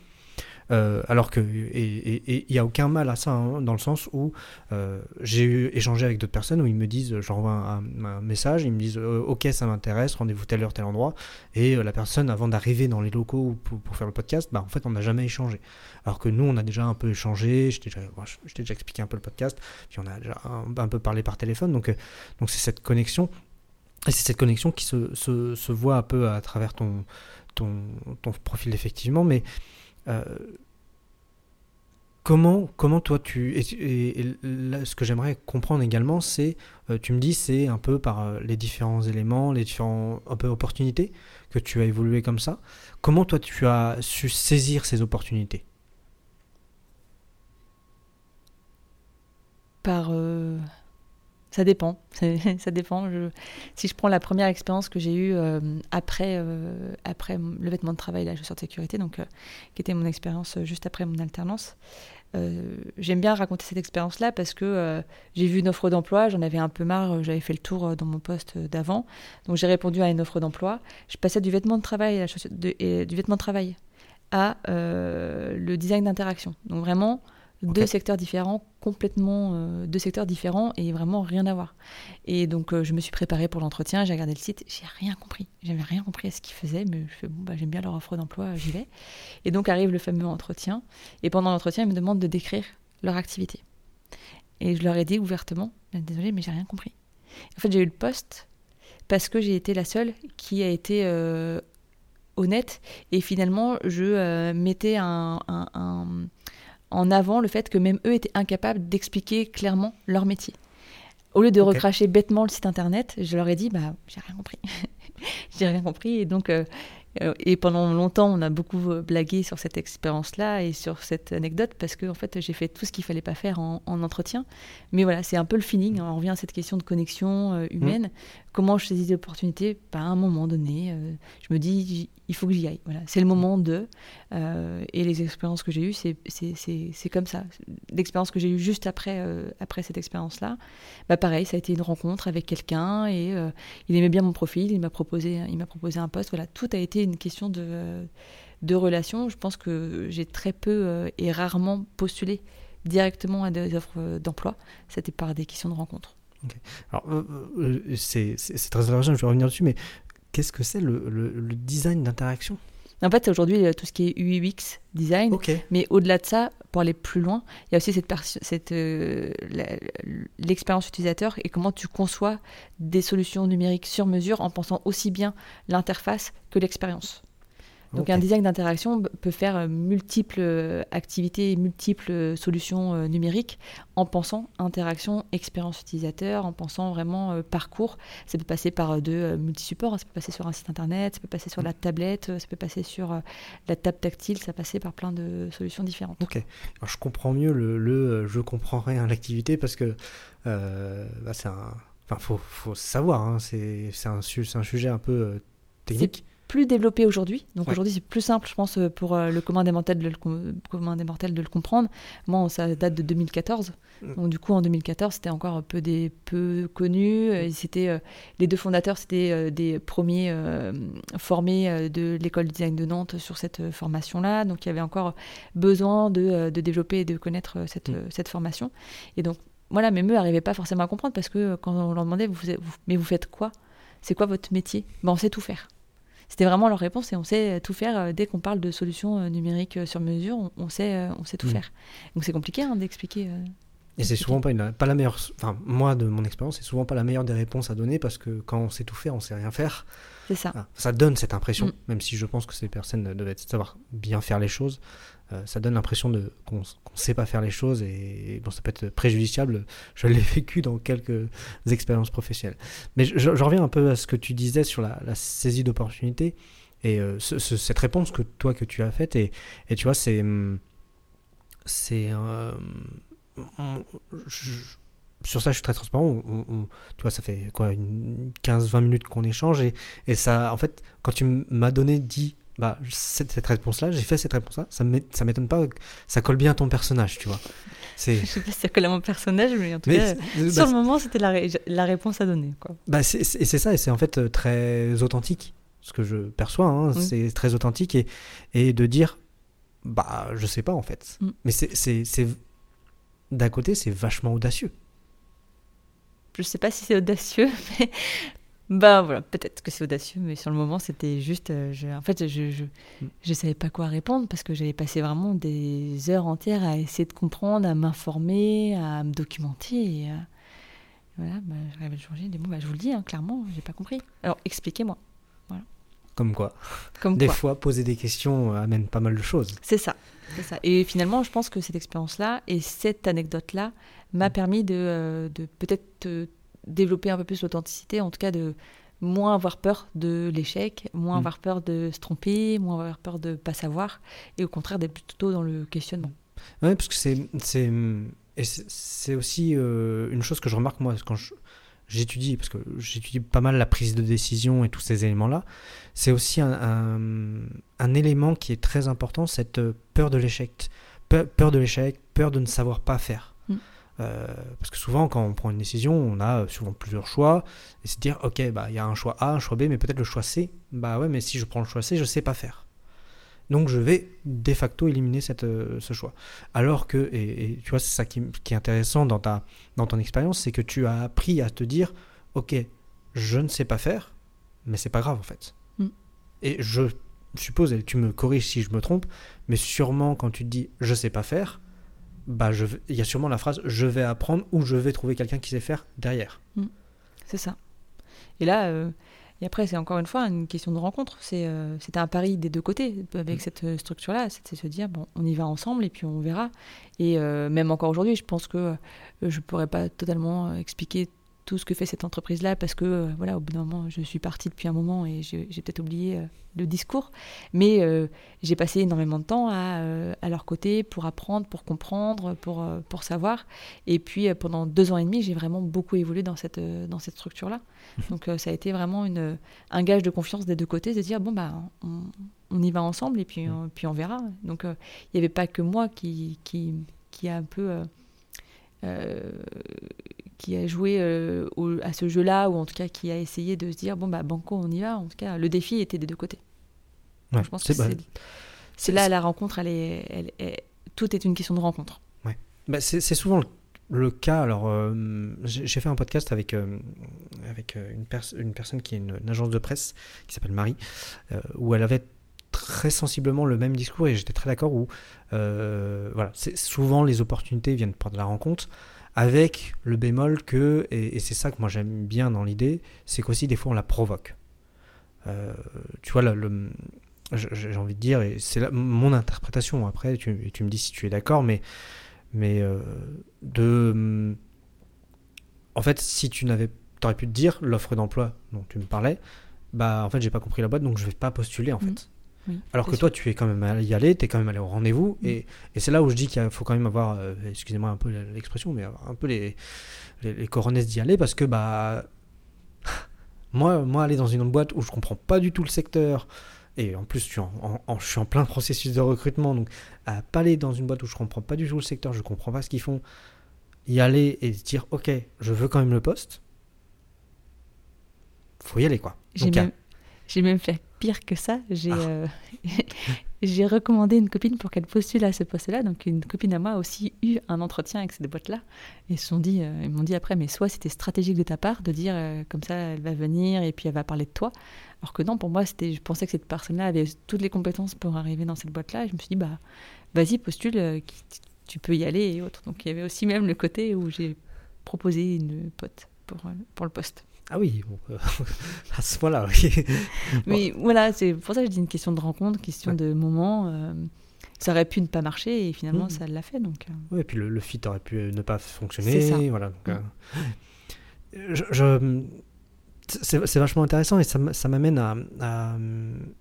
Euh, alors que et il n'y a aucun mal à ça hein, dans le sens où euh, j'ai échangé avec d'autres personnes où ils me disent j'envoie un, un, message ils me disent euh, ok ça m'intéresse rendez-vous telle heure tel endroit. Et la personne avant d'arriver dans les locaux pour, faire le podcast bah en fait on n'a jamais échangé. Alors que nous on a déjà un peu échangé je t'ai déjà, expliqué un peu le podcast puis on a déjà un, peu parlé par téléphone. Donc c'est cette connexion. Et c'est cette connexion qui se, voit un peu à travers ton, ton profil effectivement. Mais euh, comment, comment toi tu. Et, ce que j'aimerais comprendre également, c'est. Euh, tu me dis, c'est un peu par euh, les différents éléments, les différentes un peu opportunités que tu as évolué comme ça. Comment toi tu as su saisir ces opportunités? Par. Ça dépend. ça dépend. si je prends la première expérience que j'ai eue euh, après, euh, après le vêtement de travail, la chaussure de sécurité, donc, euh, qui était mon expérience juste après mon alternance, j'aime bien raconter cette expérience-là parce que j'ai vu une offre d'emploi, j'en avais un peu marre, j'avais fait le tour dans mon poste d'avant, donc j'ai répondu à une offre d'emploi. Je passais du vêtement de travail, à et, du vêtement de travail à le design d'interaction. Donc vraiment deux secteurs différents, complètement euh, deux secteurs différents et vraiment rien à voir. Et donc euh, je me suis préparée pour l'entretien, j'ai regardé le site, j'ai rien compris. J'avais rien compris à ce qu'ils faisaient, mais bon bah j'aime bien leur offre d'emploi, j'y vais. Et donc arrive le fameux entretien. Et pendant l'entretien, ils me demandent de décrire leur activité. Et je leur ai dit ouvertement, désolé, mais j'ai rien compris. En fait, j'ai eu le poste parce que j'ai été la seule qui a été euh, honnête et finalement je mettais un en avant le fait que même eux étaient incapables d'expliquer clairement leur métier. Au lieu de recracher bêtement le site internet, je leur ai dit bah j'ai rien compris. j'ai rien compris et donc euh, euh, et pendant longtemps, on a beaucoup euh, blagué sur cette expérience-là et sur cette anecdote parce que en fait, j'ai fait tout ce qu'il fallait pas faire en, entretien. Mais voilà, c'est un peu le feeling. Hein. On revient à cette question de connexion humaine. Comment je saisis l'opportunité bah, À un moment donné, je me dis il faut que j'y aille. Voilà, c'est le moment de. Euh, et les expériences que j'ai eues, c'est comme ça. L'expérience que j'ai eue juste après, euh, après cette expérience-là, bah pareil, ça a été une rencontre avec quelqu'un et euh, il aimait bien mon profil, il m'a proposé, il proposé un poste. Voilà, tout a été une question de, de relation. Je pense que j'ai très peu et rarement postulé directement à des offres d'emploi. C'était par des questions de rencontre. Alors, c'est très intéressant, je vais revenir dessus, mais qu'est-ce que c'est le, design d'interaction? En fait, aujourd'hui, tout ce qui est UX design. Mais au-delà de ça, pour aller plus loin, il y a aussi cette, cette euh, l'expérience utilisateur et comment tu conçois des solutions numériques sur mesure en pensant aussi bien l'interface que l'expérience. Donc un design d'interaction peut faire euh, multiples euh, activités, multiples euh, solutions numériques en pensant interaction, expérience utilisateur, en pensant vraiment parcours. Ça peut passer par de multi-supports, ça peut passer sur un site internet, ça peut passer sur la tablette, ça peut passer sur la table tactile, ça peut passer par plein de solutions différentes. Ok, Alors, je comprends mieux le, le je comprends rien à l'activité parce que bah, c'est un... Enfin, faut, faut savoir, hein, c'est un, un sujet un peu technique. Plus développé aujourd'hui. Donc aujourd'hui, c'est plus simple, je pense, euh, pour euh, le commun des mortels de le, commun des mortels de le comprendre. Moi, ça date de 2014. Mm. Donc du coup, en 2014, c'était encore peu, des, peu connu. Mm. C'était, les deux fondateurs, c'était des premiers formés de l'école de design de Nantes sur cette formation-là. Donc il y avait encore besoin de, de développer et de connaître cette, mm. cette formation. Et donc, voilà, mais eux n'arrivaient pas forcément à comprendre parce que quand on leur demandait, vous, mais vous faites quoi? C'est quoi votre métier? Ben, On sait tout faire. C'était vraiment leur réponse et on sait tout faire. Euh, dès qu'on parle de solutions euh, numériques euh, sur mesure, on, sait, on sait tout mm. faire. Donc c'est compliqué hein, d'expliquer. et c'est souvent pas, pas la meilleure. Enfin, moi, de mon expérience, c'est souvent pas la meilleure des réponses à donner parce que quand on sait tout faire, on sait rien faire. C'est ça. ça donne cette impression, mm. même si je pense que ces personnes devaient savoir bien faire les choses. Euh, ça donne l'impression qu'on ne sait pas faire les choses et, bon, ça peut être préjudiciable. Je l'ai vécu dans quelques expériences professionnelles. Mais je, reviens un peu à ce que tu disais sur la, saisie d'opportunités et euh, cette réponse que toi que tu as faite et, et tu vois c'est c'est euh, sur ça, je suis très transparent. tu vois, ça fait quoi, 15-20 minutes qu'on échange et, et, ça, en fait, quand tu m'as donné, dit bah, cette, cette réponse-là, j'ai fait cette réponse-là, ça m'étonne pas, ça colle bien à ton personnage, tu vois. Je sais pas si ça colle à mon personnage, mais en tout cas, bah, sur le moment, c'était la, la, réponse à donner. Quoi. Bah, c'est ça, et c'est en fait euh, très authentique, ce que je perçois, hein, c'est très authentique, et, et de dire, bah, je sais pas en fait. Mm. Mais c'est, d'un côté, c'est vachement audacieux. Je sais pas si c'est audacieux, mais bah voilà, peut-être que c'est audacieux, mais sur le moment, c'était juste. Euh, en fait, je, je, je, savais pas quoi répondre parce que j'avais passé vraiment des heures entières à essayer de comprendre, à m'informer, à me documenter. Et, euh, voilà, bah, à changer. Des mots, bah, je vous le dis, hein, clairement, j'ai pas compris. Alors, expliquez-moi. Voilà. Comme quoi. Comme des fois, poser des questions euh, amène pas mal de choses. C'est ça. ça. Et finalement, je pense que cette expérience-là et cette anecdote-là m'a mm. permis de, de peut-être développer un peu plus l'authenticité, en tout cas de moins avoir peur de l'échec, moins mm. avoir peur de se tromper, moins avoir peur de pas savoir, et au contraire d'être plutôt dans le questionnement. Oui, parce que c'est c'est aussi euh, une chose que je remarque moi quand j'étudie, parce que j'étudie pas mal la prise de décision et tous ces éléments-là, c'est aussi un, un, élément qui est très important, cette peur de l'échec. peur de l'échec, peur de ne savoir pas faire. Euh, parce que souvent, quand on prend une décision, on a souvent plusieurs choix. Et c'est dire, ok, bah il y a un choix A, un choix B, mais peut-être le choix C. Bah ouais, mais si je prends le choix C, je sais pas faire. Donc je vais de facto éliminer cette, euh, ce choix. Alors que, et, tu vois, c'est ça qui, qui, est intéressant dans, ta, dans ton expérience, c'est que tu as appris à te dire, ok, je ne sais pas faire, mais c'est pas grave en fait. Mm. Et je suppose, et tu me corriges si je me trompe, mais sûrement quand tu te dis je sais pas faire, bah je, il y a sûrement la phrase je vais apprendre ou je vais trouver quelqu'un qui sait faire derrière. Mm. c'est ça. Et là, euh, et après, c'est encore une fois une question de rencontre. C'est, euh, un pari des deux côtés avec mm. cette euh, structure-là. C'est se dire, bon, on y va ensemble et puis on verra. Et même encore aujourd'hui, je pense que je pourrais pas totalement expliquer tout ce que fait cette entreprise-là parce que, euh, voilà, au bout d'un moment, je suis partie depuis un moment et j'ai peut-être oublié euh, le discours. Mais euh, j'ai passé énormément de temps à, à, leur côté pour apprendre, pour comprendre, pour, pour savoir. Et puis, pendant deux ans et demi, j'ai vraiment beaucoup évolué dans cette, dans cette structure-là. Donc, ça a été vraiment une, un gage de confiance des deux côtés, de dire, bon, bah, on, on y va ensemble et puis, on, puis on verra. Donc, il n'y avait pas que moi qui, qui, qui a un peu qui a joué euh, à ce jeu-là, ou en tout cas qui a essayé de se dire bon, bah, Banco, on y va. En tout cas, le défi était des deux côtés. je pense que c'est là la rencontre, elle est, elle tout est une question de rencontre. Ouais. Bah, c'est souvent le, cas. Alors, euh, j'ai fait un podcast avec, euh, avec une, une, personne qui est une, agence de presse qui s'appelle Marie, où elle avait très sensiblement le même discours et j'étais très d'accord où voilà, souvent les opportunités viennent par de la rencontre avec le bémol que, et, c'est ça que moi j'aime bien dans l'idée, c'est qu'aussi des fois on la provoque. Euh, tu vois, le, j'ai envie de dire, et c'est mon interprétation, après tu, tu, me dis si tu es d'accord, mais, mais euh, de... En fait, si tu n'avais... T'aurais pu te dire, l'offre d'emploi dont tu me parlais, bah en fait j'ai pas compris la boîte, donc je vais pas postuler en mmh. fait. Alors que toi, tu es quand même allé y aller, tu es quand même allé au rendez-vous. Et, et c'est là où je dis qu'il faut quand même avoir, euh, excusez-moi un peu l'expression, mais un peu les, les, les coronets d'y aller parce que, bah, Moi, moi, aller dans une boîte où je comprends pas du tout le secteur, et en plus, je suis en, je suis en plein processus de recrutement, donc à pas aller dans une boîte où je comprends pas du tout le secteur, je comprends pas ce qu'ils font, y aller et dire, ok, je veux quand même le poste, faut y aller, quoi. J'ai même, même, fait pire que ça. J'ai ah. euh, j'ai recommandé une copine pour qu'elle postule à ce poste-là. Donc une copine à moi a aussi eu un entretien avec ces deux boîtes-là. Et ils m'ont dit, euh, ils m'ont dit après, mais soit c'était stratégique de ta part de dire euh, comme ça, elle va venir et puis elle va parler de toi. Alors que non, pour moi, c'était, je pensais que cette personne-là avait toutes les compétences pour arriver dans cette boîte-là. Et je me suis dit, bah, vas-y, postule, tu peux y aller et autres. Donc il y avait aussi même le côté où j'ai proposé une pote pour, pour le poste. Ah oui, euh, à ce point-là, oui. Mais voilà, c'est pour ça que je dis une question de rencontre, question de moment. Euh, ça aurait pu ne pas marcher et finalement mm. ça l'a fait. Donc, euh. Oui, et puis le, fit aurait pu ne pas fonctionner. Ça. Voilà, mm. je, c'est vachement intéressant et ça, m'amène à,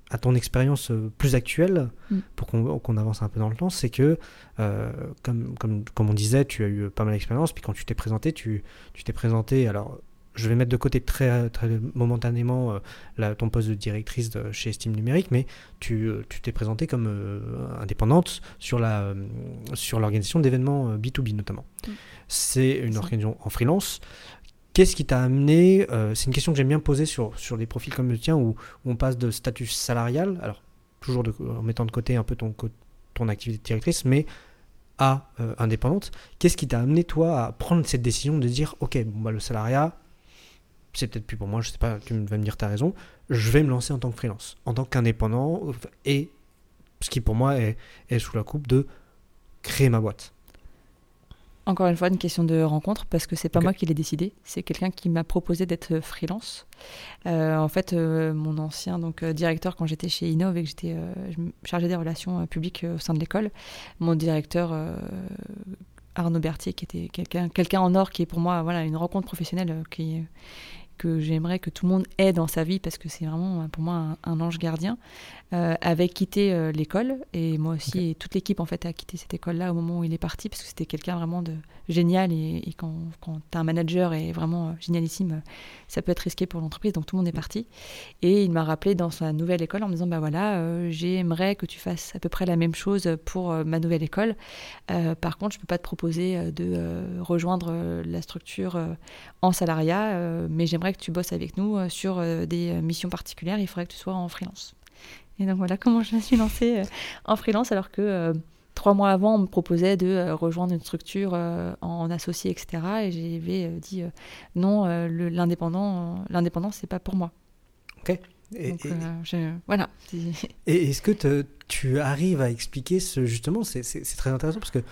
à, ton expérience plus actuelle mm. pour qu'on avance un peu dans le temps. C'est que, comme, comme, comme, on disait, tu as eu pas mal d'expérience, puis quand tu t'es présenté, tu t'es présenté alors je vais mettre de côté très, très momentanément euh, ton poste de directrice chez Steam Numérique, mais tu euh, t'es présenté comme euh, indépendante sur la sur l'organisation d'événements B2B notamment. Mm. C'est une organisation en freelance. Qu'est-ce qui t'a amené C'est une question que j'aime bien poser sur, sur des profils comme le tien où, on passe de statut salarial, alors toujours en mettant de côté un peu ton, ton activité de directrice, mais à indépendante. Qu'est-ce qui t'a amené toi à prendre cette décision de dire ok bon bah le salariat c'est peut-être plus pour moi, je sais pas, tu vas me dire, tu as raison, je vais me lancer en tant que freelance, en tant qu'indépendant, et ce qui pour moi est, sous la coupe de créer ma boîte. Encore une fois, une question de rencontre, parce que c'est pas moi qui l'ai décidé, c'est quelqu'un qui m'a proposé d'être freelance. Euh, en fait, euh, mon ancien donc, euh, directeur, quand j'étais chez Innov et que j'étais chargé des relations publiques au sein de l'école, mon directeur Arnaud Berthier, qui était quelqu'un en or, qui est pour moi voilà, une rencontre professionnelle qui, que j'aimerais que tout le monde ait dans sa vie parce que c'est vraiment pour moi un, ange gardien, euh, avait quitté euh, l'école. Et moi aussi et toute l'équipe en fait a quitté cette école-là au moment où il est parti parce que c'était quelqu'un vraiment de génial. Et, quand, quand tu as un manager et vraiment euh, génialissime, ça peut être risqué pour l'entreprise. Donc tout le monde est parti. Et il m'a rappelé dans sa nouvelle école en me disant bah voilà j'aimerais que tu fasses à peu près la même chose pour ma nouvelle école. Par contre je peux pas te proposer de rejoindre la structure en salariat mais j'aimerais que tu bosses avec nous sur des missions particulières il faudrait que tu sois en freelance et donc voilà comment je me suis lancée euh, en freelance alors que euh, trois mois avant, on me proposait de euh, rejoindre une structure en associé, etc. Et j'avais dit non, l'indépendant, l'indépendance, c'est pas pour moi. Ok. Et, voilà. Et est-ce que tu arrives à expliquer ce justement C'est très intéressant parce que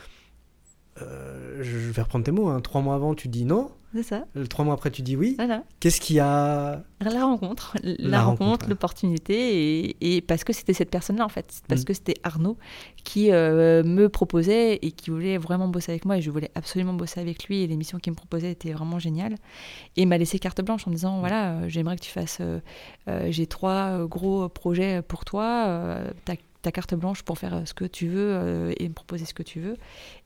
je vais reprendre tes mots. Hein, trois mois avant, tu dis non. C'est ça. Euh, trois mois après, tu dis oui. Qu'est-ce qui a. La rencontre. La, rencontre, l'opportunité. Et, parce que c'était cette personne-là, en fait. Parce mm. que c'était Arnaud qui euh, me proposait et qui voulait vraiment bosser avec moi. Et je voulais absolument bosser avec lui. Et l'émission qu'il me proposait était vraiment géniale. Et il m'a laissé carte blanche en me disant voilà, euh, j'aimerais que tu fasses. J'ai trois gros projets pour toi ta carte blanche pour faire ce que tu veux euh, et me proposer ce que tu veux.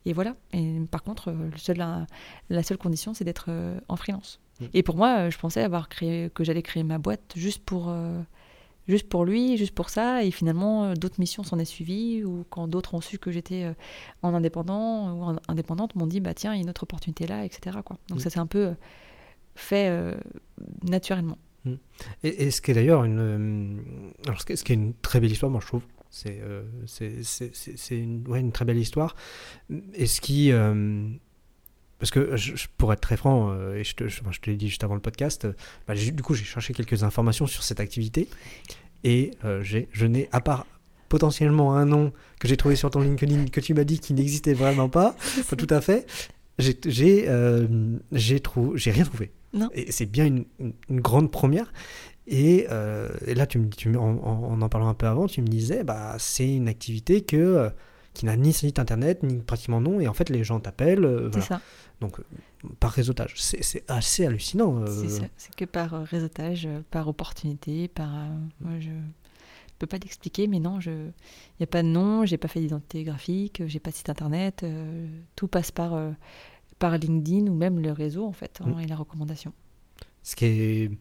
Et voilà. Et par contre, euh, le seul, la, seule condition, c'est d'être euh, en freelance. Mm. Et pour moi, je pensais avoir créé, que j'allais créer ma boîte juste pour, juste pour lui, juste pour ça. Et finalement, d'autres missions s'en est suivies. Ou quand d'autres ont su que j'étais en indépendant ou en indépendante, m'ont dit bah tiens, il y a une autre opportunité là, etc. Quoi. Donc mm. ça s'est un peu fait naturellement. Mm. Et, et, ce qui est d'ailleurs une, alors ce qui est une très belle histoire, moi je trouve, euh, c'est une, ouais, une, très belle histoire. Et ce qui. Euh, parce que, je, pour être très franc, euh, et je te, je, te l'ai dit juste avant le podcast, bah, du coup, j'ai cherché quelques informations sur cette activité. Et je n'ai, à part potentiellement un nom que j'ai trouvé sur ton LinkedIn que tu m'as dit qui n'existait vraiment pas, pas tout à fait, j'ai j'ai j'ai rien trouvé. Non. Et c'est bien une, une, grande première. Euh, et, là, tu me, tu, en, en, en, parlant un peu avant, tu me disais, bah, c'est une activité que, euh, qui n'a ni site internet, ni pratiquement non, et en fait, les gens t'appellent. Euh, c'est ça. Donc, par réseautage. C'est assez hallucinant. C'est ça. C'est que par réseautage, par opportunité, par. moi, je peux pas t'expliquer, mais non, il n'y a pas de nom, j'ai pas fait d'identité graphique, j'ai pas de site internet. tout passe par, par LinkedIn ou même le réseau, en fait, hein, mm. et la recommandation. Ce qui est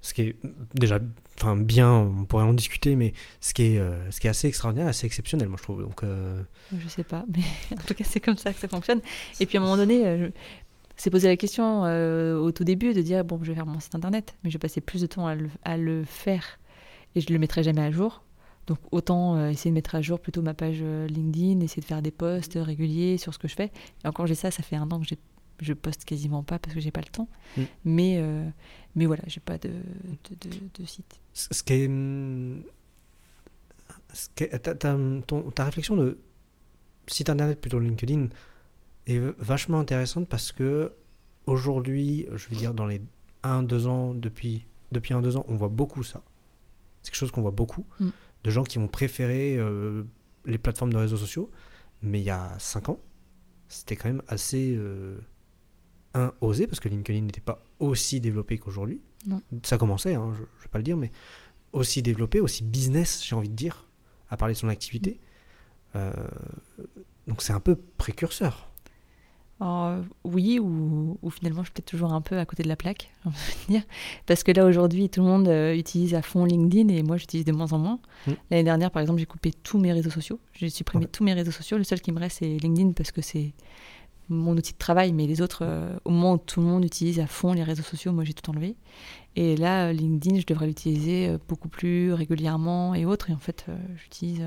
ce qui est déjà enfin bien, on pourrait en discuter, mais ce qui est, euh, ce qui est assez extraordinaire, assez exceptionnel, moi je trouve. Donc, euh... Je sais pas, mais en tout cas c'est comme ça que ça fonctionne. Et puis à un moment donné, euh, c'est posé la question euh, au tout début de dire bon, je vais faire mon site internet, mais je vais passer plus de temps à le, faire et je le mettrai jamais à jour. Donc autant essayer de mettre à jour plutôt ma page LinkedIn, essayer de faire des posts réguliers sur ce que je fais. Et encore j'ai ça, ça fait un an que j'ai je poste quasiment pas parce que j'ai pas le temps. Mm. Mais, euh, mais voilà, j'ai pas de, de, de, de site. Ce qui est. hum, ce qui est- ta, ta- ton- ta réflexion de site internet plutôt LinkedIn est vachement intéressante parce que aujourd'hui, je veux dire, dans les 1-2 ans, depuis, depuis 1-2 ans, on voit beaucoup ça. C'est quelque chose qu'on voit beaucoup. Mm. De gens qui vont préférer euh, les plateformes de réseaux sociaux. Mais il y a 5 ans, c'était quand même assez. euh, un, osé parce que LinkedIn n'était pas aussi développé qu'aujourd'hui. Ça commençait, hein, je ne vais pas le dire, mais aussi développé, aussi business, j'ai envie de dire, à parler de son activité. Euh, donc c'est un peu précurseur. Euh, oui, ou, ou finalement, je suis peut-être toujours un peu à côté de la plaque, dire. Parce que là, aujourd'hui, tout le monde euh, utilise à fond LinkedIn et moi, j'utilise de moins en moins. Mm. L'année dernière, par exemple, j'ai coupé tous mes réseaux sociaux. J'ai supprimé Ouais. tous mes réseaux sociaux. Le seul qui me reste, c'est LinkedIn parce que c'est mon outil de travail. Mais les autres, euh, au moment où tout le monde utilise à fond les réseaux sociaux, moi, j'ai tout enlevé. Et là, LinkedIn, je devrais l'utiliser euh, beaucoup plus régulièrement et autres. Et en fait, euh, j'utilise.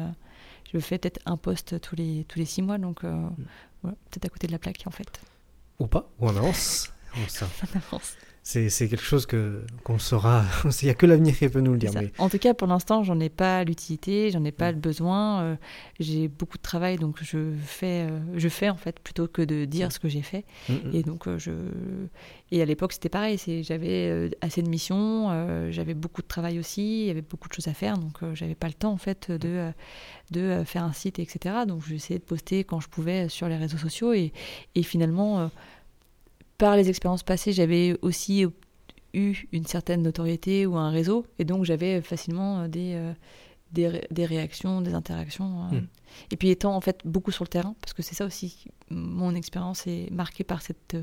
je fais peut-être un post tous les, tous les six mois, donc euh, voilà, peut-être à côté de la plaque, en fait. Ou pas, ou en avance. On avance. C'est quelque chose que qu'on saura. Il n'y a que l'avenir qui peut nous le dire. Mais- En tout cas, pour l'instant, j'en ai pas l'utilité, j'en ai pas Mm. le besoin. euh, j'ai beaucoup de travail, donc je fais, euh, je fais en fait plutôt que de dire Mm. ce que j'ai fait. Mm. Et donc, euh, je et à l'époque, c'était pareil. C'est j'avais assez de missions, j'avais beaucoup de travail aussi, il y avait beaucoup de choses à faire, donc j'avais pas le temps en fait de de faire un site, etc. Donc, j'essayais de poster quand je pouvais sur les réseaux sociaux et et finalement. Par les expériences passées, j'avais aussi eu une certaine notoriété ou un réseau, et donc j'avais facilement euh, des, euh, des, ré- des réactions, des interactions. euh. Mm. Et puis étant en fait beaucoup sur le terrain, parce que c'est ça aussi, mon expérience est marquée par cette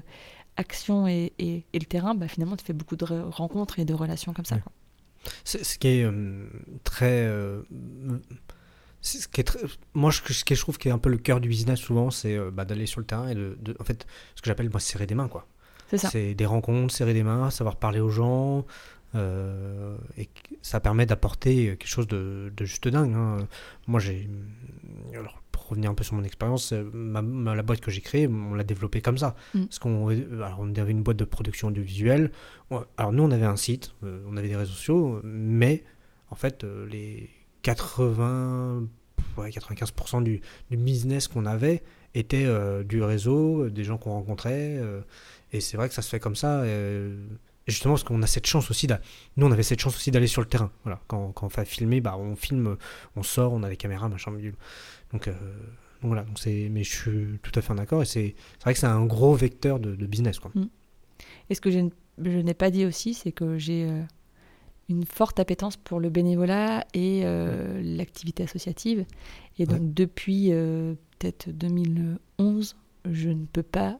action et, et- et le terrain, bah, finalement tu fais beaucoup de re- rencontres et de relations comme ça. Ouais. quoi. Ce qui est euh, très. C'est ce qui est très- moi, ce que je trouve qui est un peu le cœur du business souvent, c'est euh, bah, d'aller sur le terrain et de, de- en fait, ce que j'appelle moi serrer des mains, quoi. C'est ça. C'est des rencontres, serrer des mains, savoir parler aux gens. euh, et ça permet d'apporter quelque chose de, de juste dingue. hein. Moi, j'ai. Alors, pour revenir un peu sur mon expérience, euh, ma, ma- la boîte que j'ai créée, on l'a développée comme ça. Mm. Parce qu'on alors, on avait une boîte de production audiovisuelle. Alors, nous, on avait un site, on avait des réseaux sociaux, mais en fait, les 80, ouais, 95% du, du business qu'on avait était euh, du réseau, des gens qu'on rencontrait. euh, et c'est vrai que ça se fait comme ça. et justement, parce qu'on a cette chance aussi. Nous, on avait cette chance aussi d'aller sur le terrain. Voilà. Quand, quand on fait filmer, bah, on filme, on sort, on a des caméras, machin, euh, donc voilà. Donc mais je suis tout à fait en accord. Et c'est, vrai que c'est un gros vecteur de, business. Quoi. Et ce que je, je n'ai pas dit aussi, c'est que j'ai une forte appétence pour le bénévolat et euh, l'activité associative. Et donc Ouais. depuis euh, peut-être 2011, je ne peux pas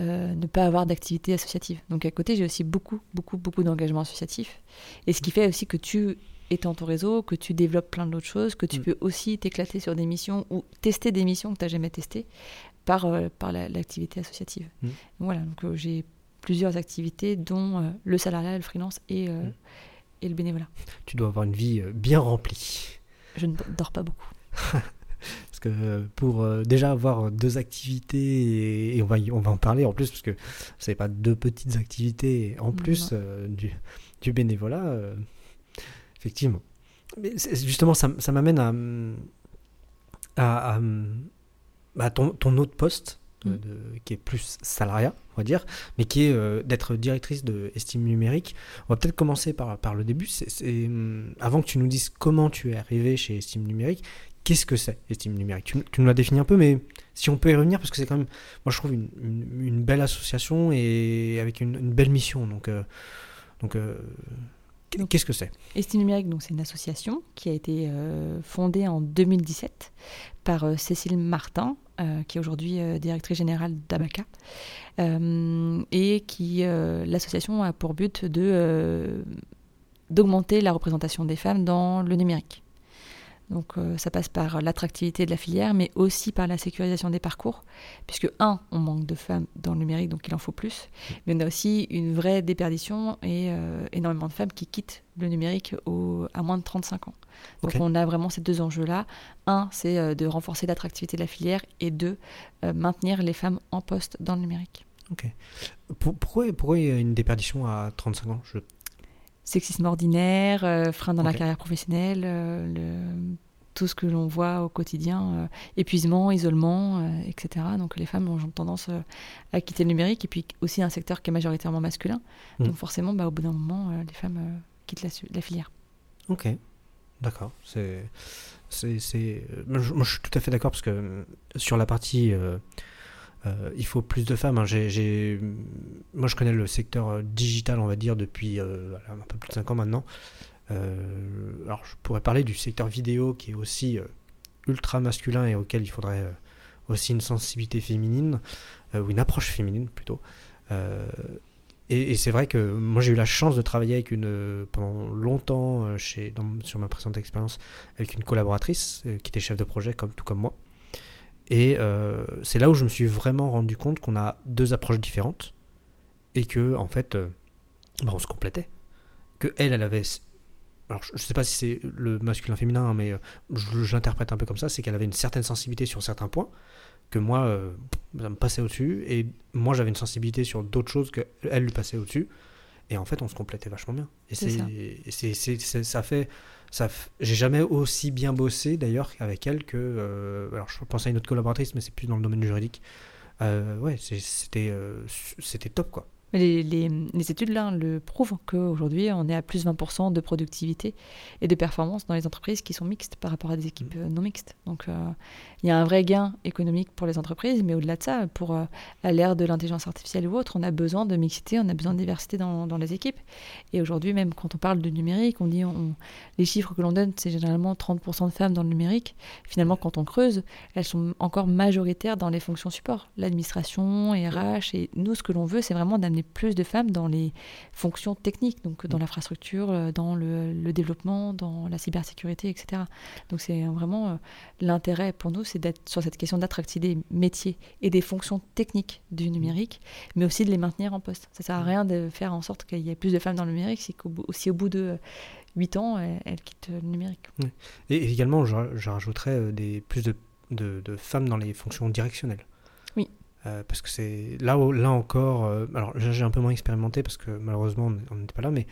euh, ne pas avoir d'activité associative. Donc à côté, j'ai aussi beaucoup, beaucoup, beaucoup d'engagement associatif. Et ce qui fait aussi que tu étends ton réseau, que tu développes plein d'autres choses, que tu Mm. peux aussi t'éclater sur des missions ou tester des missions que tu n'as jamais testées par, par la- l'activité associative. Mm. Voilà, donc j'ai plusieurs activités, dont euh, le salariat, le freelance et, euh, Mm. et le bénévolat. Tu dois avoir une vie euh, bien remplie. Je ne dors pas beaucoup. Parce que pour déjà avoir deux activités, et, on, va y- on va en parler en plus, parce que c'est pas deux petites activités en plus euh, du, du bénévolat, euh, effectivement. Mais justement, ça, ça m'amène à, à, à- à ton, ton autre poste, de- Mm. de- qui est plus salariat, on va dire, mais qui est euh, d'être directrice de Estime Numérique. On va peut-être commencer par, par le début. C'est, c'est, hum, avant que tu nous dises comment tu es arrivé chez Estime Numérique, qu'est-ce que c'est Estime Numérique? Tu, tu nous l'as défini un peu, mais si on peut y revenir, parce que c'est quand même, moi je trouve une, une- une belle association et avec une, une belle mission. Donc, euh, donc euh, Donc- qu'est-ce que c'est? Estime Numérique, donc, c'est une association qui a été euh, fondée en 2017 par euh, Cécile Martin, qui est aujourd'hui directrice générale d'Abaca, et qui l'association a pour but d'augmenter la représentation des femmes dans le numérique. Donc euh, ça passe par l'attractivité de la filière, mais aussi par la sécurisation des parcours, puisque un, on manque de femmes dans le numérique, donc il en faut plus, mais on a aussi une vraie déperdition et euh, énormément de femmes qui quittent le numérique au, à moins de 35 ans. Donc on a vraiment ces deux enjeux-là. Un, c'est euh, de renforcer l'attractivité de la filière, et deux, maintenir les femmes en poste dans le numérique. Ok. Pourquoi, pourquoi il y a une déperdition à 35 ans? Je sexisme ordinaire, euh, frein dans la carrière professionnelle, euh, le, tout ce que l'on voit au quotidien, euh, épuisement, isolement, etc. Donc les femmes ont tendance à quitter le numérique et puis aussi un secteur qui est majoritairement masculin. Mm. Donc forcément, bah, au bout d'un moment, les femmes quittent la, filière. Ok, d'accord. C'est, c'est, Moi, je suis tout à fait d'accord parce que sur la partie euh, il faut plus de femmes. Hein. Moi, je connais le secteur euh, digital, on va dire, depuis euh, un peu plus de 5 ans maintenant. alors, je pourrais parler du secteur vidéo qui est aussi ultra masculin et auquel il faudrait aussi une sensibilité féminine, ou une approche féminine plutôt. et, c'est vrai que moi j'ai eu la chance de travailler avec une, pendant longtemps sur ma précédente expérience avec une collaboratrice qui était chef de projet tout comme moi. Et euh, c'est là où je me suis vraiment rendu compte qu'on a deux approches différentes et que en fait, euh, bah, on se complétait. Que elle, elle avait alors je ne sais pas si c'est le masculin féminin, hein, mais euh, je, l'interprète un peu comme ça, c'est qu'elle avait une certaine sensibilité sur certains points, que moi, ça me passait au-dessus, et moi j'avais une sensibilité sur d'autres choses qu'elle lui passait au-dessus, et en fait on se complétait vachement bien. Et c'est ça. ça fait j'ai jamais aussi bien bossé d'ailleurs avec elle que. Euh, alors je pense à une autre collaboratrice, mais c'est plus dans le domaine juridique. Euh, ouais, c'était euh, c'était top quoi. Les, les, études là le prouvent qu'aujourd'hui on est à plus 20% de productivité et de performance dans les entreprises qui sont mixtes par rapport à des équipes mm. non mixtes. Donc il y a un vrai gain économique pour les entreprises, mais au-delà de ça, pour à l'ère de l'intelligence artificielle ou autre, on a besoin de mixité, on a besoin de diversité dans, dans les équipes. Et aujourd'hui, même quand on parle de numérique, on dit on, les chiffres que l'on donne, c'est généralement 30% de femmes dans le numérique. Finalement, quand on creuse, elles sont encore majoritaires dans les fonctions support, l'administration, RH. Et nous, ce que l'on veut, c'est vraiment d'amener plus de femmes dans les fonctions techniques, donc dans l'infrastructure, euh, dans le, développement, dans la cybersécurité, etc. Donc c'est vraiment euh, l'intérêt pour nous, c'est d'être sur cette question d'attractivité des métiers et des fonctions techniques du numérique, mais aussi de les maintenir en poste. Ça sert à rien de faire en sorte qu'il y ait plus de femmes dans le numérique si, au bout de 8 ans, elles, quittent le numérique. Et également, je, rajouterais euh, des, plus de, de, femmes dans les fonctions directionnelles. Euh, parce que c'est là, là encore, euh, alors j'ai un peu moins expérimenté parce que malheureusement on n'était pas là, mais,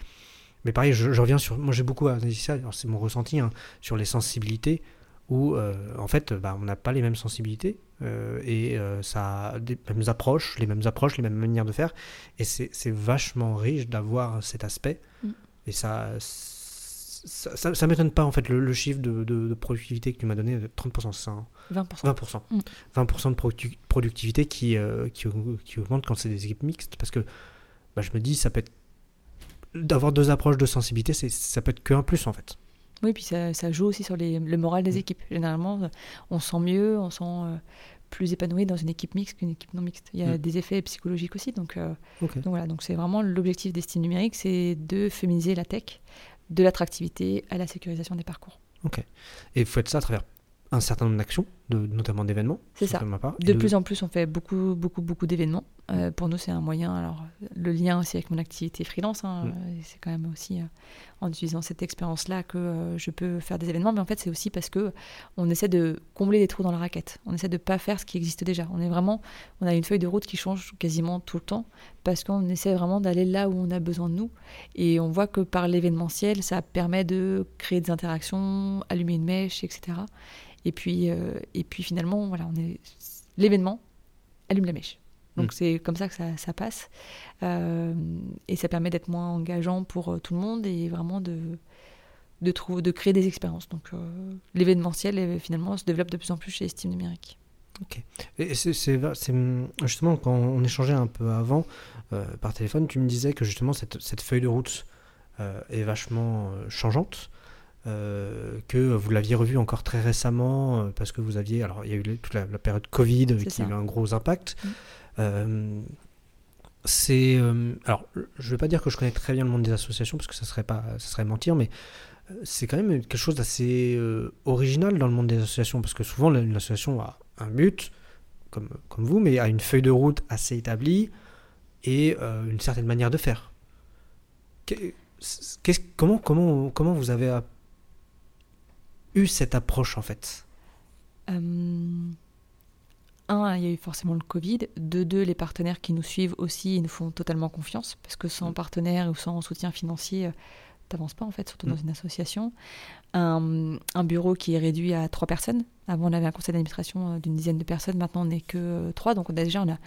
mais pareil, je, reviens sur, moi j'ai beaucoup analysé ça, c'est mon ressenti, hein, sur les sensibilités où en fait bah, on n'a pas les mêmes sensibilités et ça a des mêmes approches, les mêmes approches, les mêmes manières de faire, et c'est vachement riche d'avoir cet aspect. Mm. Et ça, ça, ça, m'étonne pas en fait le, chiffre de, de, productivité que tu m'as donné, 30%, c'est ça 20%. 20%. 20% de productivité qui, euh, qui, qui, augmente quand c'est des équipes mixtes parce que bah, je me dis, ça peut être. D'avoir deux approches de sensibilité, ça peut être qu'un plus en fait. Oui, puis ça, ça joue aussi sur les, le moral des mm. équipes. Généralement, on sent mieux, on sent euh, plus épanoui dans une équipe mixte qu'une équipe non mixte. Il y a mm. des effets psychologiques aussi. Donc, euh, donc voilà, donc c'est vraiment l'objectif des styles numériques, c'est de féminiser la tech de l'attractivité à la sécurisation des parcours. Ok. Et vous faites ça à travers un certain nombre d'actions, notamment d'événements. C'est ça. De, plus en plus, on fait beaucoup, beaucoup, beaucoup d'événements. Euh, pour nous, c'est un moyen. Alors, le lien aussi avec mon activité freelance, hein, mm. euh, c'est quand même aussi euh, en utilisant cette expérience-là que je peux faire des événements. Mais en fait, c'est aussi parce que on essaie de combler des trous dans la raquette. On essaie de pas faire ce qui existe déjà. On est vraiment, on a une feuille de route qui change quasiment tout le temps parce qu'on essaie vraiment d'aller là où on a besoin de nous. Et on voit que par l'événementiel, ça permet de créer des interactions, allumer une mèche, etc. Et puis, et puis finalement, voilà, on est l'événement allume la mèche. Donc mm. c'est comme ça que ça, ça passe. Euh, et ça permet d'être moins engageant pour euh, tout le monde et vraiment de, de, trouver, de créer des expériences. Donc l'événementiel finalement se développe de plus en plus chez Steam Numérique. Ok. Et c'est justement quand on échangeait un peu avant par téléphone, tu me disais que justement cette, cette feuille de route est vachement changeante. Que vous l'aviez revu encore très récemment parce que vous aviez. Alors, il y a eu toute la, période Covid qui a eu un gros impact. Mm. c'est. alors, je ne vais pas dire que je connais très bien le monde des associations parce que ça serait, pas, ça serait mentir, mais c'est quand même quelque chose d'assez original dans le monde des associations parce que souvent, une association a un but, comme, comme vous, mais a une feuille de route assez établie et euh, une certaine manière de faire. comment, comment, comment vous avez eu cette approche en fait? Euh, Un, il y a eu forcément le Covid. De deux, les partenaires qui nous suivent aussi ils nous font totalement confiance parce que sans mm. partenaire ou sans soutien financier, euh, t'avances pas en fait, surtout dans mm. une association. Un, un, bureau qui est réduit à trois personnes. Avant, on avait un conseil d'administration d'une dizaine de personnes. Maintenant, on n'est que trois. Donc, on a déjà on a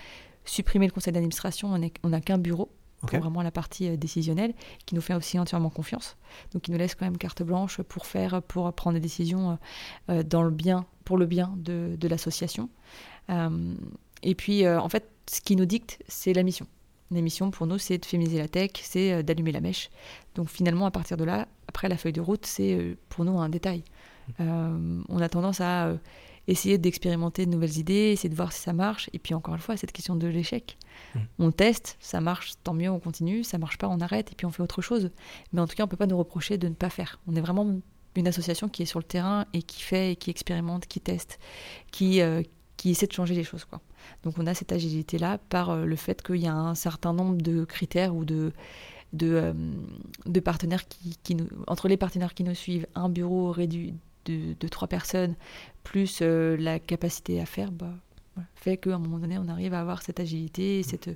supprimer le conseil d'administration, on n'a qu'un bureau pour vraiment la partie euh, décisionnelle, qui nous fait aussi entièrement confiance. Donc, qui nous laisse quand même carte blanche pour faire, pour prendre des décisions euh, euh, dans le bien, pour le bien de, l'association. et puis, en fait, ce qui nous dicte, c'est la mission. La mission pour nous, c'est de féminiser la tech, c'est d'allumer la mèche. Donc finalement, à partir de là, après la feuille de route, c'est pour nous un détail. Mmh. on a tendance à essayer d'expérimenter de nouvelles idées, essayer de voir si ça marche. Et puis encore une fois, cette question de l'échec. Mm. On teste, ça marche, tant mieux, on continue. Ça marche pas, on arrête et puis on fait autre chose. Mais en tout cas, on peut pas nous reprocher de ne pas faire. On est vraiment une association qui est sur le terrain et qui fait, et qui expérimente, qui teste, qui, euh, qui essaie de changer les choses. Quoi. Donc on a cette agilité-là par euh, le fait qu'il y a un certain nombre de critères ou de, de, euh, de partenaires qui, qui nous, entre les partenaires qui nous suivent, un bureau réduit de, trois personnes, plus euh, la capacité à faire, bah, fait qu'à un moment donné, on arrive à avoir cette agilité et cette,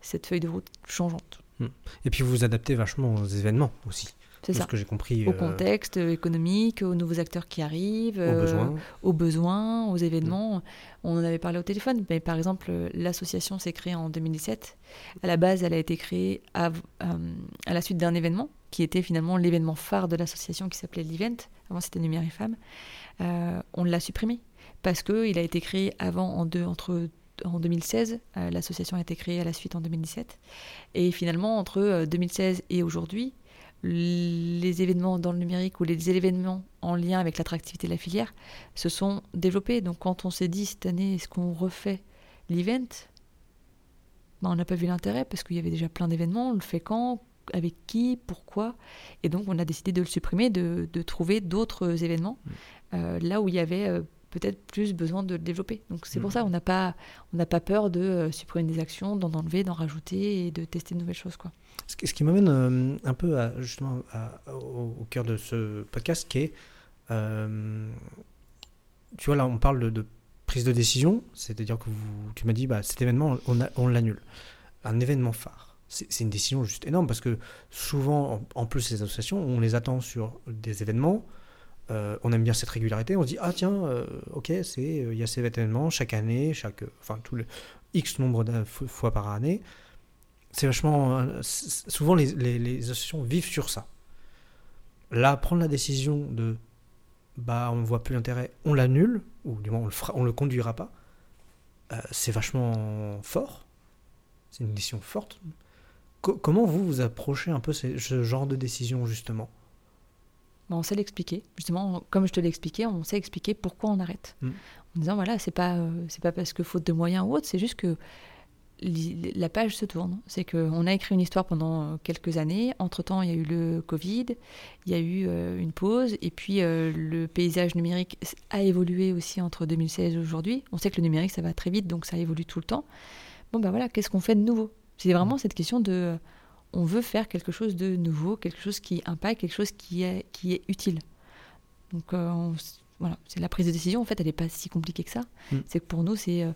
cette feuille de route changeante. Hmm. Et puis vous vous adaptez vachement aux événements aussi. C'est ça. Ce que j'ai compris. Au euh, contexte économique, aux nouveaux acteurs qui arrivent, euh, aux besoins, aux, événements. On en avait parlé au téléphone, mais par exemple, l'association s'est créée en 2017. À la base, elle a été créée à, à la suite d'un événement qui était finalement l'événement phare de l'association qui s'appelait l'Event. Avant, c'était Numérifemme. Euh, on l'a supprimé parce qu'il a été créé avant, en, deux, entre, en 2016. Euh, l'association a été créée à la suite en 2017. Et finalement, entre 2016 euh, et aujourd'hui, les événements dans le numérique ou les événements en lien avec l'attractivité de la filière se sont développés. Donc quand on s'est dit cette année, est-ce qu'on refait l'event? Ben, On n'a pas vu l'intérêt parce qu'il y avait déjà plein d'événements. On le fait quand? Avec qui, pourquoi. Et donc, on a décidé de le supprimer, de, trouver d'autres événements mm. euh, là où il y avait euh, peut-être plus besoin de le développer. Donc, c'est pour mm. ça on n'a pas, on pas peur de euh, supprimer des actions, d'en enlever, d'en rajouter et de tester de nouvelles choses. Quoi. Ce qui m'amène un peu à, justement au, cœur de ce podcast qui est, tu vois, là, on parle de, prise de décision, c'est-à-dire que vous, tu m'as dit, bah, cet événement, on, on l'annule. Un événement phare c'est une décision juste énorme parce que souvent, en, plus, les associations, on les attend sur des événements. Euh, on aime bien cette régularité. On se dit ah tiens, euh, ok, euh, il y a ces événements chaque année, chaque enfin tout le x nombre de fois par année. C'est vachement souvent les, les, associations vivent sur ça. Là, prendre la décision de bah on voit plus l'intérêt, on l'annule ou du moins on le on le conduira pas. c'est vachement fort. C'est une décision forte comment vous vous approchez un peu ce, genre de décision justement? On sait l'expliquer. Justement, comme je te l'ai expliqué, on sait expliquer pourquoi on arrête. Mm. En disant, voilà, c'est pas, euh, c'est pas parce que faute de moyens ou autre, c'est juste que la page se tourne. C'est qu'on a écrit une histoire pendant euh, quelques années. Entre-temps, il y a eu le Covid, il y a eu euh, une pause, et puis le paysage numérique a évolué aussi entre 2016 et aujourd'hui. On sait que le numérique, ça va très vite, donc ça évolue tout le temps. Bon, ben voilà, qu'est-ce qu'on fait de nouveau? C'est vraiment cette question de on veut faire quelque chose de nouveau, quelque chose qui impacte, quelque chose qui est, qui est utile. Donc euh, voilà, c'est la prise de décision, en fait, elle n'est pas si compliquée que ça. Mm. C'est que pour nous, euh,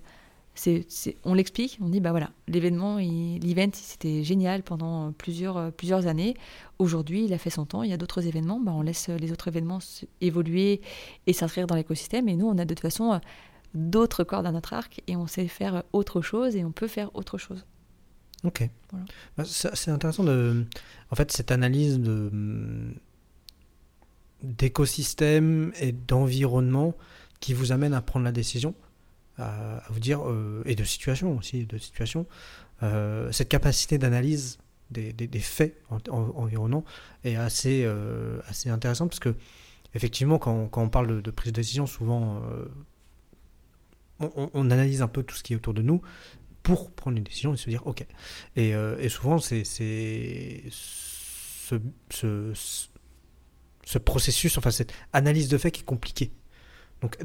c'est, c'est, on l'explique, on dit, bah voilà, l'événement, l'event, c'était génial pendant plusieurs, plusieurs années. Aujourd'hui, il a fait son temps, il y a d'autres événements, bah on laisse les autres événements évoluer et s'inscrire dans l'écosystème. Et nous, on a de toute façon d'autres cordes à notre arc et on sait faire autre chose et on peut faire autre chose. Ok. Bah, c'est intéressant de. En fait, cette analyse de d'écosystème et d'environnement qui vous amène à prendre la décision, à, vous dire, euh, et de situation aussi, de situation, euh, cette capacité d'analyse des, des, faits environnants est assez, euh, assez intéressante parce que effectivement, quand, quand, on parle de, prise de décision, souvent, on, on, analyse un peu tout ce qui est autour de nous pour prendre une décision et se dire OK. Et, et souvent, c'est ce, ce, ce, processus, enfin cette analyse de fait qui est compliquée. Donc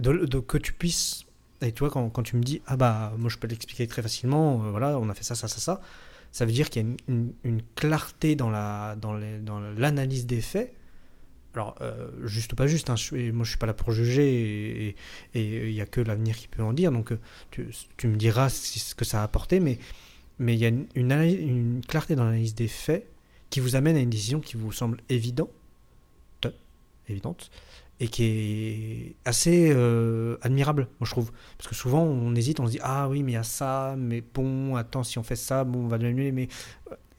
que tu puisses, et tu vois, quand, quand, tu me dis, ah bah moi je peux l'expliquer très facilement, euh, voilà, on a fait ça, ça, ça, ça, ça veut dire qu'il y a une, une, clarté dans la dans l'analyse des faits. Alors, euh, juste ou pas juste, hein, je, moi je suis pas là pour juger et il n'y a que l'avenir qui peut en dire, donc euh, tu, me diras ce que ça a apporté, mais il y a une, clarté dans l'analyse des faits qui vous amène à une décision qui vous semble évidente, évidente et qui est assez euh, admirable, moi je trouve. Parce que souvent on hésite, on se dit ah oui mais il y a ça, mais bon attends si on fait ça, bon on va l'annuler, mais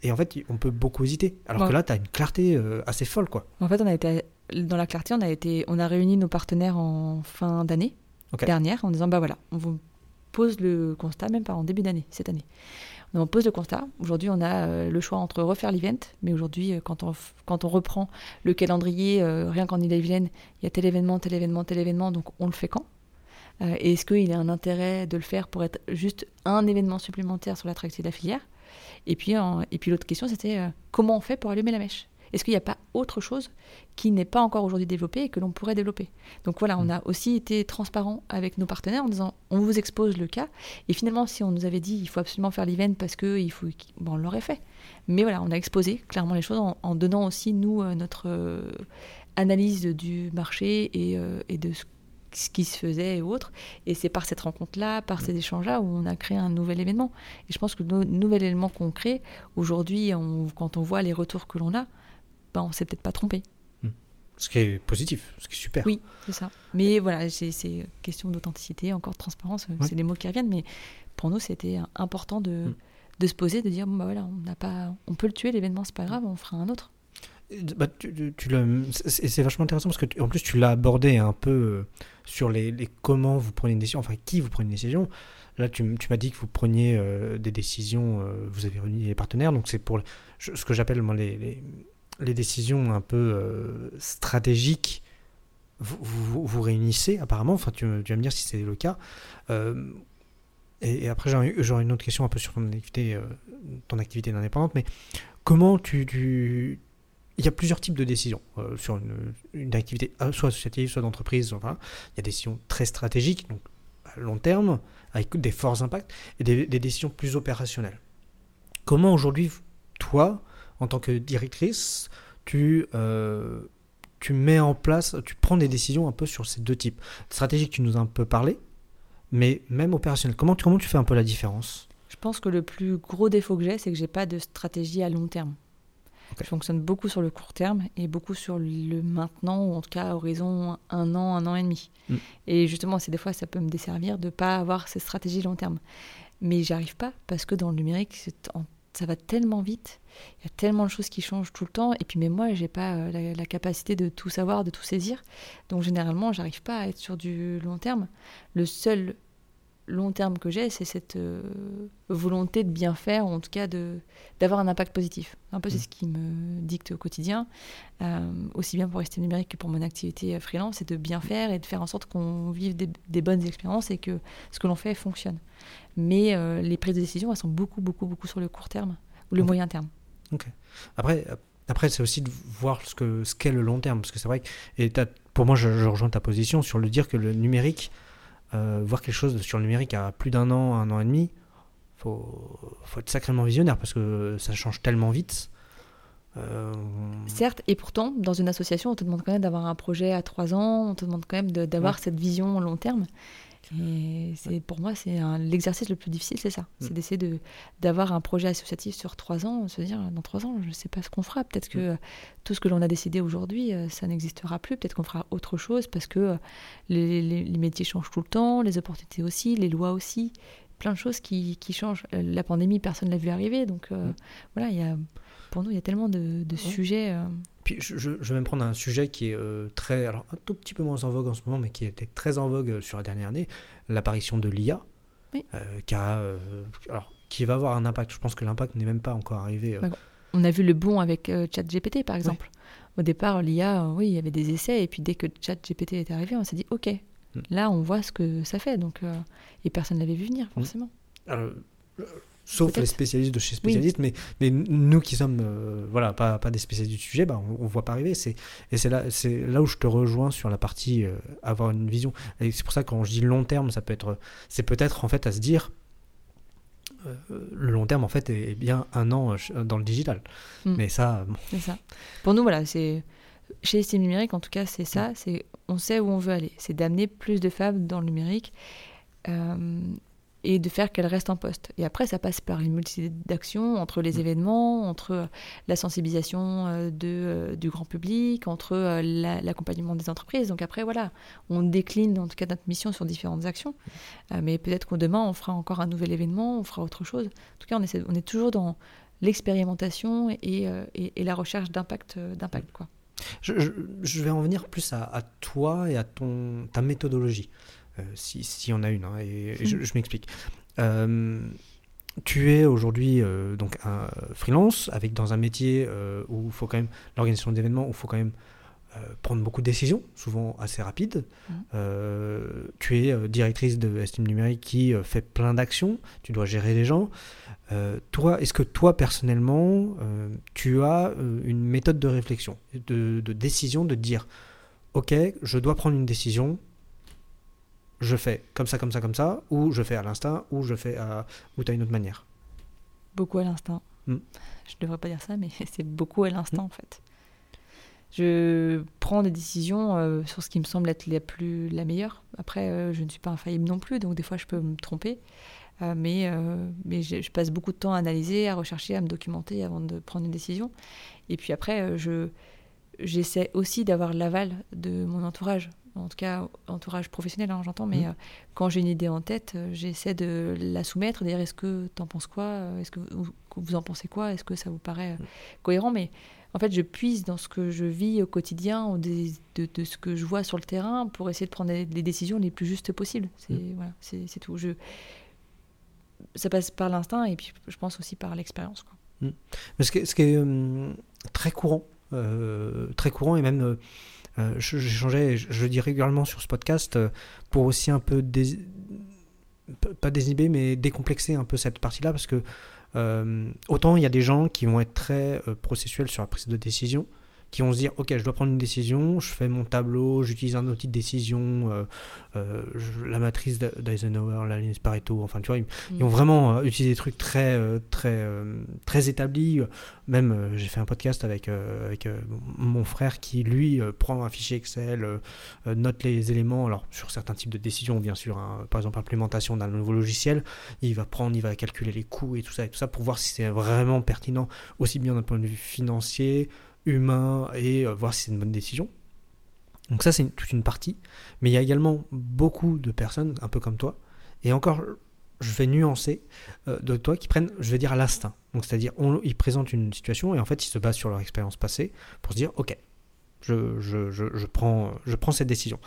et en fait on peut beaucoup hésiter. Alors que là tu as une clarté euh, assez folle quoi. En fait on a été dans la clarté, on a été, on a réuni nos partenaires en fin d'année dernière en disant bah voilà on vous pose le constat même pas en début d'année cette année on pose le constat. Aujourd'hui, on a euh, le choix entre refaire l'event, mais aujourd'hui, euh, quand on, quand on reprend le calendrier, rien qu'en Ille-et-Vilaine, il y a tel événement, tel événement, tel événement, donc on le fait quand? Est-ce qu'il y a un intérêt de le faire pour être juste un événement supplémentaire sur l'attractivité de la filière? Et puis, et puis l'autre question, c'était comment on fait pour allumer la mèche? Est-ce qu'il n'y a pas autre chose qui n'est pas encore aujourd'hui développée et que l'on pourrait développer? Donc voilà, on mm. a aussi été transparent avec nos partenaires en disant on vous expose le cas. Et finalement, si on nous avait dit il faut absolument faire l'event parce que il faut, bon, on l'aurait fait. Mais voilà, on a exposé clairement les choses en, donnant aussi nous euh, notre euh, analyse du marché et, euh, et de ce ce qui se faisait et autres. Et c'est par cette rencontre-là, par ces échanges-là, où on a créé un nouvel événement. Et je pense que le nouvel événement qu'on crée, aujourd'hui, quand on voit les retours que l'on a, ben, on s'est peut-être pas trompé. Hmm. Ce qui est positif, ce qui est super. Oui, c'est ça. Mais voilà, c'est question d'authenticité, encore de transparence, c'est les mots qui reviennent. Mais pour nous, c'était important de, hmm. de, se poser, de dire bon, bah voilà, on, n'a pas, on peut le tuer, l'événement, c'est pas grave, on fera un autre. Bah, c'est vachement intéressant parce que en plus tu l'as abordé un peu euh, sur les, comment vous prenez une décision, enfin qui vous prenez une décision. Là, tu, m'as dit que vous preniez euh, des décisions, euh, vous avez réuni les partenaires, donc c'est pour ce que j'appelle les, les, décisions un peu stratégiques. Vous, vous, réunissez apparemment, enfin tu, vas me dire si c'est le cas. Et, après, j'aurais une autre question un peu sur ton activité, ton activité d'indépendante, mais comment tu il y a plusieurs types de décisions euh, sur une, activité euh, soit associative, soit d'entreprise. Enfin, il y a des décisions très stratégiques, donc à long terme, avec des forts impacts, et des, décisions plus opérationnelles. Comment aujourd'hui, toi, en tant que directrice, tu, euh, tu mets en place, tu prends des décisions un peu sur ces deux types? Stratégique, tu nous as un peu parlé, mais même opérationnel. Comment, comment tu fais un peu la différence? Je pense que le plus gros défaut que j'ai, c'est que j'ai pas de stratégie à long terme. Je fonctionne beaucoup sur le court terme et beaucoup sur le maintenant, ou en tout cas horizon un an, un an et demi. Mm. Et justement, c'est des fois, ça peut me desservir de ne pas avoir cette stratégie long terme. Mais j'y arrive pas parce que dans le numérique, ça va tellement vite, il y a tellement de choses qui changent tout le temps. Et puis, mais moi, j'ai pas euh, la, la, capacité de tout savoir, de tout saisir. Donc, généralement, j'arrive pas à être sur du long terme. Le seul long terme que j'ai, c'est cette euh, volonté de bien faire, ou en tout cas d'avoir un impact positif. Un peu, c'est mm. ce qui me dicte au quotidien, euh, aussi bien pour rester numérique que pour mon activité euh, freelance, c'est de bien faire et de faire en sorte qu'on vive des, bonnes expériences et que ce que l'on fait fonctionne. Mais les prises de décision, elles sont beaucoup, beaucoup, beaucoup sur le court terme ou le moyen terme. Ok. Après, après c'est aussi de voir ce qu'est ce qu'est le long terme, parce que c'est vrai que, et pour moi, je, je rejoins ta position sur le dire que le numérique, euh, voir quelque chose sur le numérique à plus d'un an, un an et demi, faut, faut être sacrément visionnaire parce que ça change tellement vite. Euh, Certes, et pourtant, dans une association, on te demande quand même d'avoir un projet à trois ans, on te demande quand même d'avoir cette vision long terme. Et c'est pour moi, c'est l'exercice le plus difficile, c'est ça. Mm. C'est d'essayer de d'avoir un projet associatif sur trois ans, se dire dans trois ans, je ne sais pas ce qu'on fera. Peut-être que mm. tout ce que l'on a décidé aujourd'hui, euh, ça n'existera plus. Peut-être qu'on fera autre chose parce que euh, les, les, métiers changent tout le temps, les opportunités aussi, les lois aussi, plein de choses qui, qui changent. Euh, la pandémie, personne ne l'a vu arriver, donc mm. voilà, il y a pour nous, il y a tellement de, de sujets. Puis je, je, vais me prendre un sujet qui est euh, très, alors un tout petit peu moins en vogue en ce moment, mais qui était très en vogue euh, sur la dernière année, l'apparition de l'IA, euh, qui, alors, qui va avoir un impact. Je pense que l'impact n'est même pas encore arrivé. On a vu le bon avec ChatGPT, par exemple. au départ, l'IA, oui, il y avait des essais, et puis dès que ChatGPT est arrivé, on s'est dit, ok, mm. là, on voit ce que ça fait. Donc, et personne ne l'avait vu venir, forcément. Alors, sauf les spécialistes de chez spécialistes, mais, mais nous qui sommes euh, voilà, pas, pas des spécialistes du sujet, bah, on ne voit pas arriver. Et c'est là, là où je te rejoins sur la partie euh, avoir une vision. Et c'est pour ça que quand je dis long terme, ça peut être, c'est peut-être en fait à se dire, euh, le long terme en fait est, bien un an dans le digital. Hmm. Mais ça, C'est ça. Pour nous, voilà, c'est chez Estime Numérique, en tout cas, c'est ça. C'est on sait où on veut aller. C'est d'amener plus de femmes dans le numérique et de faire qu'elle reste en poste. Et après, ça passe par une multitude d'actions entre les mm. événements, entre la sensibilisation euh, de, euh, du grand public, entre euh, l'accompagnement des entreprises. Donc après, voilà, on décline en tout cas notre mission sur différentes actions. mais peut-être qu'au demain, on fera encore un nouvel événement, on fera autre chose. En tout cas, on, essaie, on est toujours dans l'expérimentation et, et, la recherche d'impact. d'impact quoi. Je, je, vais en venir plus à, à toi et à ton, ta méthodologie. Euh, si en a une, hein, et, je, m'explique. Euh, tu es aujourd'hui euh, donc un freelance avec dans un métier où il faut quand même l'organisation d'événements où il faut quand même prendre beaucoup de décisions, souvent assez rapides. Mmh. tu es directrice de Estime Numérique qui fait plein d'actions, tu dois gérer les gens. toi, est-ce que toi personnellement, tu as une méthode de réflexion, de, de, décision, de dire, ok, je dois prendre une décision, je fais comme ça, comme ça, comme ça, ou je fais à l'instinct, ou je fais à... ou tu as une autre manière Beaucoup à l'instinct. Hmm. Je ne devrais pas dire ça, mais c'est beaucoup à l'instinct hmm. en fait. Je prends des décisions euh, sur ce qui me semble être la, plus, la meilleure. Après, euh, je ne suis pas infaillible non plus, donc des fois je peux me tromper. Euh, mais mais je, je, passe beaucoup de temps à analyser, à rechercher, à me documenter avant de prendre une décision. Et puis après, je, j'essaie aussi d'avoir l'aval de mon entourage en tout cas entourage professionnel, hein, j'entends, mais mmh. euh, quand j'ai une idée en tête, euh, j'essaie de la soumettre, dire est-ce que tu en penses quoi euh, Est-ce que vous, en pensez quoi Est-ce que ça vous paraît mmh. cohérent? Mais en fait, je puise dans ce que je vis au quotidien, de, de, ce que je vois sur le terrain, pour essayer de prendre les, décisions les plus justes possibles. C'est mmh. voilà, c'est tout. Je, ça passe par l'instinct et puis je pense aussi par l'expérience. Ce, qui est, ce qui est très courant, très courant et même J'échangeais, je, je, dis régulièrement sur ce podcast, euh, pour aussi un peu, pas désinhiber, mais décomplexer un peu cette partie-là, parce que euh, autant il y a des gens qui vont être très processuels sur la prise de décision, qui vont se dire ok je dois prendre une décision je fais mon tableau j'utilise un outil de décision euh, euh, la matrice d'Eisenhower la ligne Pareto enfin tu vois ils, mm. ont vraiment euh, utilisé des trucs très très très établis. Même j'ai fait un podcast avec avec mon frère qui lui prend un fichier Excel note les éléments. Alors sur certains types de décisions bien sûr hein, par exemple l'implémentation d'un nouveau logiciel il va prendre il va calculer les coûts et tout ça et tout ça pour voir si c'est vraiment pertinent aussi bien d'un point de vue financier humain et euh, voir si c'est une bonne décision. Donc ça, c'est toute une partie. Mais il y a également beaucoup de personnes, un peu comme toi, et encore, je vais nuancer, euh, de toi qui prennent, je vais dire, l'instinct. Donc c'est-à-dire, ils présentent une situation et en fait, ils se basent sur leur expérience passée pour se dire, ok, je, je, je, prends, je prends cette décision.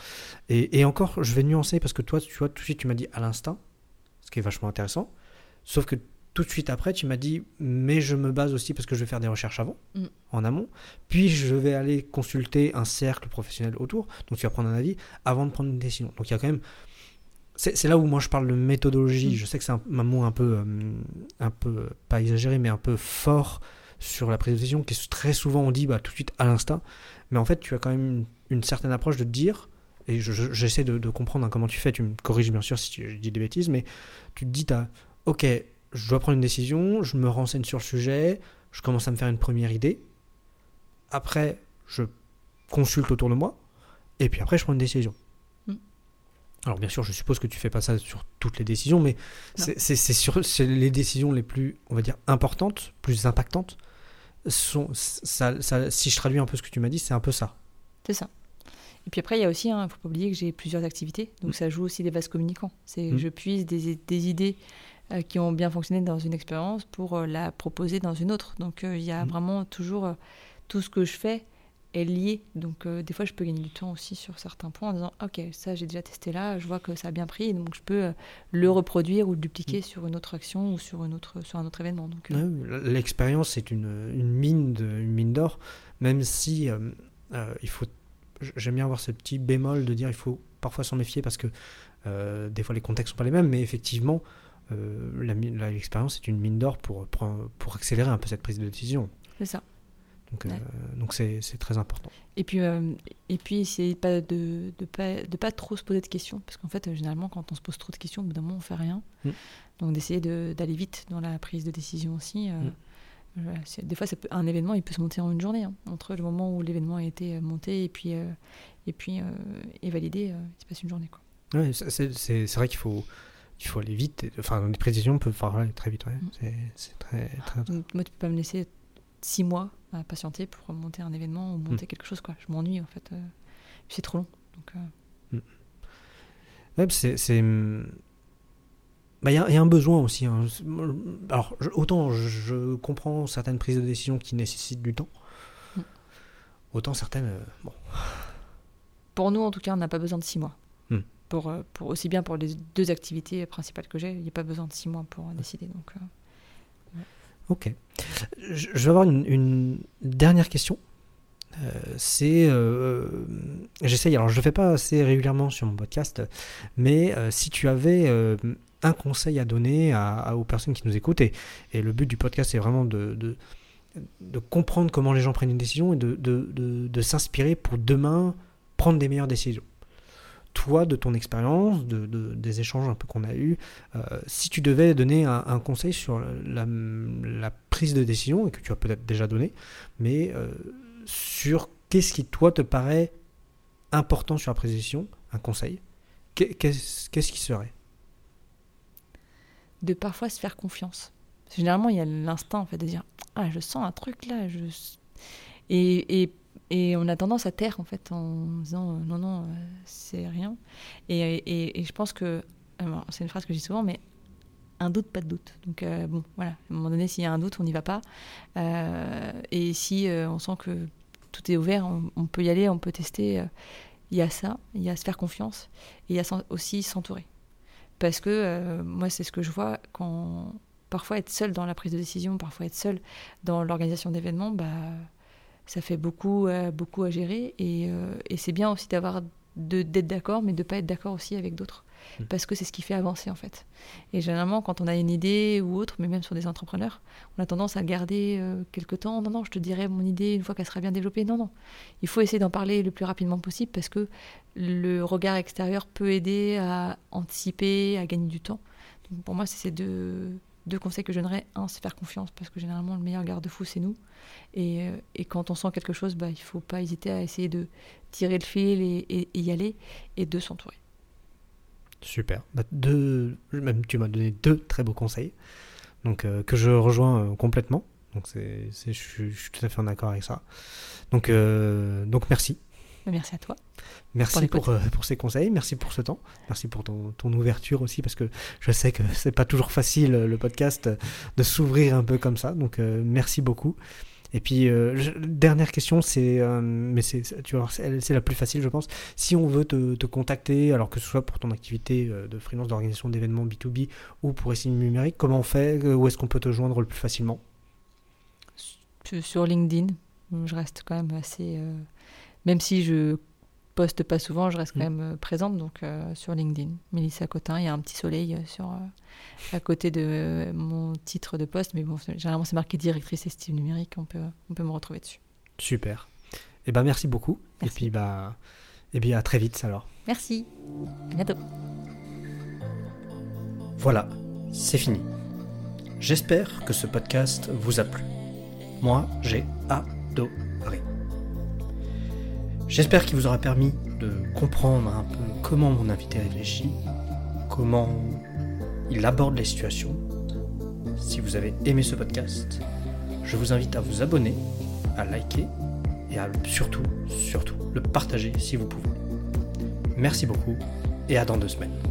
Et, et, encore, je vais nuancer parce que toi, tu vois, tout de suite, tu m'as dit à l'instinct, ce qui est vachement intéressant. Sauf que tout de suite après, tu m'as dit, mais je me base aussi parce que je vais faire des recherches avant, mm. en amont, puis je vais aller consulter un cercle professionnel autour, donc tu vas prendre un avis avant de prendre une décision. Donc il y a quand même... C'est là où moi je parle de méthodologie, mm. je sais que c'est un, mot un peu, euh, un peu, pas exagéré, mais un peu fort sur la prise de décision, qui est très souvent on dit bah, tout de suite à l'instinct, mais en fait tu as quand même une, certaine approche de te dire, et j'essaie de, de, comprendre hein, comment tu fais, tu me corriges bien sûr si je dis des bêtises, mais tu te dis, as, ok, je dois prendre une décision, je me renseigne sur le sujet, je commence à me faire une première idée. Après, je consulte autour de moi, et puis après, je prends une décision. Mm. Alors bien sûr, je suppose que tu fais pas ça sur toutes les décisions, mais c'est sur les décisions les plus, on va dire, importantes, plus impactantes. Sont, ça, si je traduis un peu ce que tu m'as dit, c'est un peu ça. C'est ça. Et puis après, il y a aussi, il hein, ne faut pas oublier que j'ai plusieurs activités, donc mm. ça joue aussi des vases communicants. C'est, mm. Je puise des, des idées euh, qui ont bien fonctionné dans une expérience pour euh, la proposer dans une autre. Donc euh, il y a mm. vraiment toujours tout ce que je fais est liée. Donc des fois, je peux gagner du temps aussi sur certains points en disant Ok, ça j'ai déjà testé là, je vois que ça a bien pris, donc je peux le reproduire ou le dupliquer sur une autre action ou sur, une autre, sur un autre événement. Donc, L'expérience est une, une mine de- une mine d'or, même si il faut. J'aime bien avoir ce petit bémol de dire il faut parfois s'en méfier parce que euh, des fois les contextes sont pas les mêmes, mais effectivement euh, l'expérience est une mine d'or pour, pour accélérer un peu cette prise de décision. c'est ça. Donc euh, Ouais. donc c'est très important. Et puis, euh, et puis essayer pas de, de, pas, de pas trop se poser de questions. Parce qu'en fait, généralement, quand on se pose trop de questions, au bout d'un moment, on fait rien. Mm. Donc d'essayer de- d'aller vite dans la prise de décision aussi. Mm. des fois, ça peut- un événement, il peut se monter en une journée. hein. Entre le moment où l'événement a été monté et puis, euh, et puis euh, validé, euh, il se passe une journée. Ouais, c'est vrai qu'il faut il faut aller vite. et- Enfin les précisions peuvent faire aller très vite. ouais. Mm. C'est très très moi, tu peux pas me laisser six mois à patienter pour monter un événement ou monter Mm. quelque chose. Quoi. Je m'ennuie, en fait. euh, c'est trop long. Donc, euh, Ouais, puis c'est. c'est, bah, Il y, a- il y a un besoin aussi. hein. Alors, je- autant je, je comprends certaines prises de décision qui nécessitent du temps, Mm. autant certaines. euh, bon. Pour nous, en tout cas, on n'a pas besoin de six mois. Euh, pour, aussi bien pour les deux activités principales que j'ai, il n'y a pas besoin de six mois pour décider. Donc, euh, Ok. Je, vais avoir une, dernière question. Euh, c'est. euh, J'essaye, alors je le fais pas assez régulièrement sur mon podcast, mais si tu avais un conseil à donner aux personnes qui nous écoutent, et, le but du podcast c'est vraiment de, comprendre comment les gens prennent une décision et de s'inspirer pour demain prendre des meilleures décisions. Toi, de ton expérience, de, de- des échanges un peu qu'on a eus, euh, si tu devais donner un, conseil sur la, prise de décision, et que tu as peut-être déjà donné, mais euh, sur qu'est-ce qui, toi, te paraît important sur la prise de décision, un conseil, qu'est- qu'est-ce qui serait? De parfois se faire confiance. Généralement, il y a l'instinct en fait, de dire Ah, je sens un truc là. Et, et, et on a tendance à taire en fait en disant euh, Non, non, euh, c'est rien. Et, et, je pense que. alors, C'est une phrase que dis souvent, mais un doute, pas de doute. Donc, euh, bon, voilà. À un moment donné, s'il y a un doute, on n'y va pas. Euh, et si euh, on sent que tout est ouvert, on, on peut y aller, on peut tester. euh, Il y a ça, il y a se faire confiance. Et il y a aussi s'entourer. Parce que euh, moi, c'est ce que je vois quand parfois être seul dans la prise de décision, parfois être seul dans l'organisation d'événements, bah, ça fait beaucoup, euh, beaucoup à gérer. Et, euh, et c'est bien aussi d'avoir d'être d'accord, mais de pas être d'accord aussi avec d'autres. Mm. Parce que c'est ce qui fait avancer en fait. Et généralement, quand on a une idée ou autre, mais même sur des entrepreneurs, on a tendance à garder euh, quelque temps. Non, non, je te dirai mon idée une fois qu'elle sera bien développée. Non, non. Il faut essayer d'en parler le plus rapidement possible parce que le regard extérieur peut aider à anticiper, à gagner du temps. Donc pour moi, c'est ces deux, deux conseils que je donnerais. Un, c'est faire confiance parce que généralement, le meilleur garde-fou, c'est nous. Et, euh, quand on sent quelque chose, bah, il ne faut pas hésiter à essayer de tirer le fil et, y aller. Et de s'entourer. Super. Bah, deux, même tu m'as donné deux très beaux conseils, donc euh, que je rejoins euh, complètement. Donc c'est, je, suis- tout à fait en accord avec ça. Donc, donc merci. Merci à toi. Merci pour, euh, pour ces conseils, merci pour ce temps, merci pour ton, ton ouverture aussi, parce que je sais que c'est pas toujours facile euh, le podcast euh, de s'ouvrir un peu comme ça, donc euh, merci beaucoup. Et puis, euh, je- dernière question, c'est, euh, mais c'est, c'est- tu vois, c'est, c'est la plus facile, je pense. Si on veut te, te contacter, alors que ce soit pour ton activité euh, de freelance d'organisation d'événements B2B ou pour Essime Numérique, comment on fait Où est-ce qu'on peut te joindre le plus facilement? Sur LinkedIn, je reste quand même assez. Même si je poste pas souvent, je reste quand Mm. même euh, présente. Donc euh, sur LinkedIn, Mélissa Cotin, il y a un petit soleil euh, sur, euh, à côté de euh, mon titre de poste. Mais bon, généralement, c'est marqué directrice estime numérique. On peut, on peut me retrouver dessus. Super. Et ben merci beaucoup. Merci. Et puis, bah, et bien à très vite alors. Merci. À bientôt. Voilà, c'est fini. J'espère que ce podcast vous a plu. Moi, j'ai adoré. J'espère qu'il vous aura permis de comprendre un peu comment mon invité réfléchit, comment il aborde les situations. Si vous avez aimé ce podcast, je vous invite à vous abonner, à liker et à surtout, surtout, le partager si vous pouvez. Merci beaucoup et à dans deux semaines.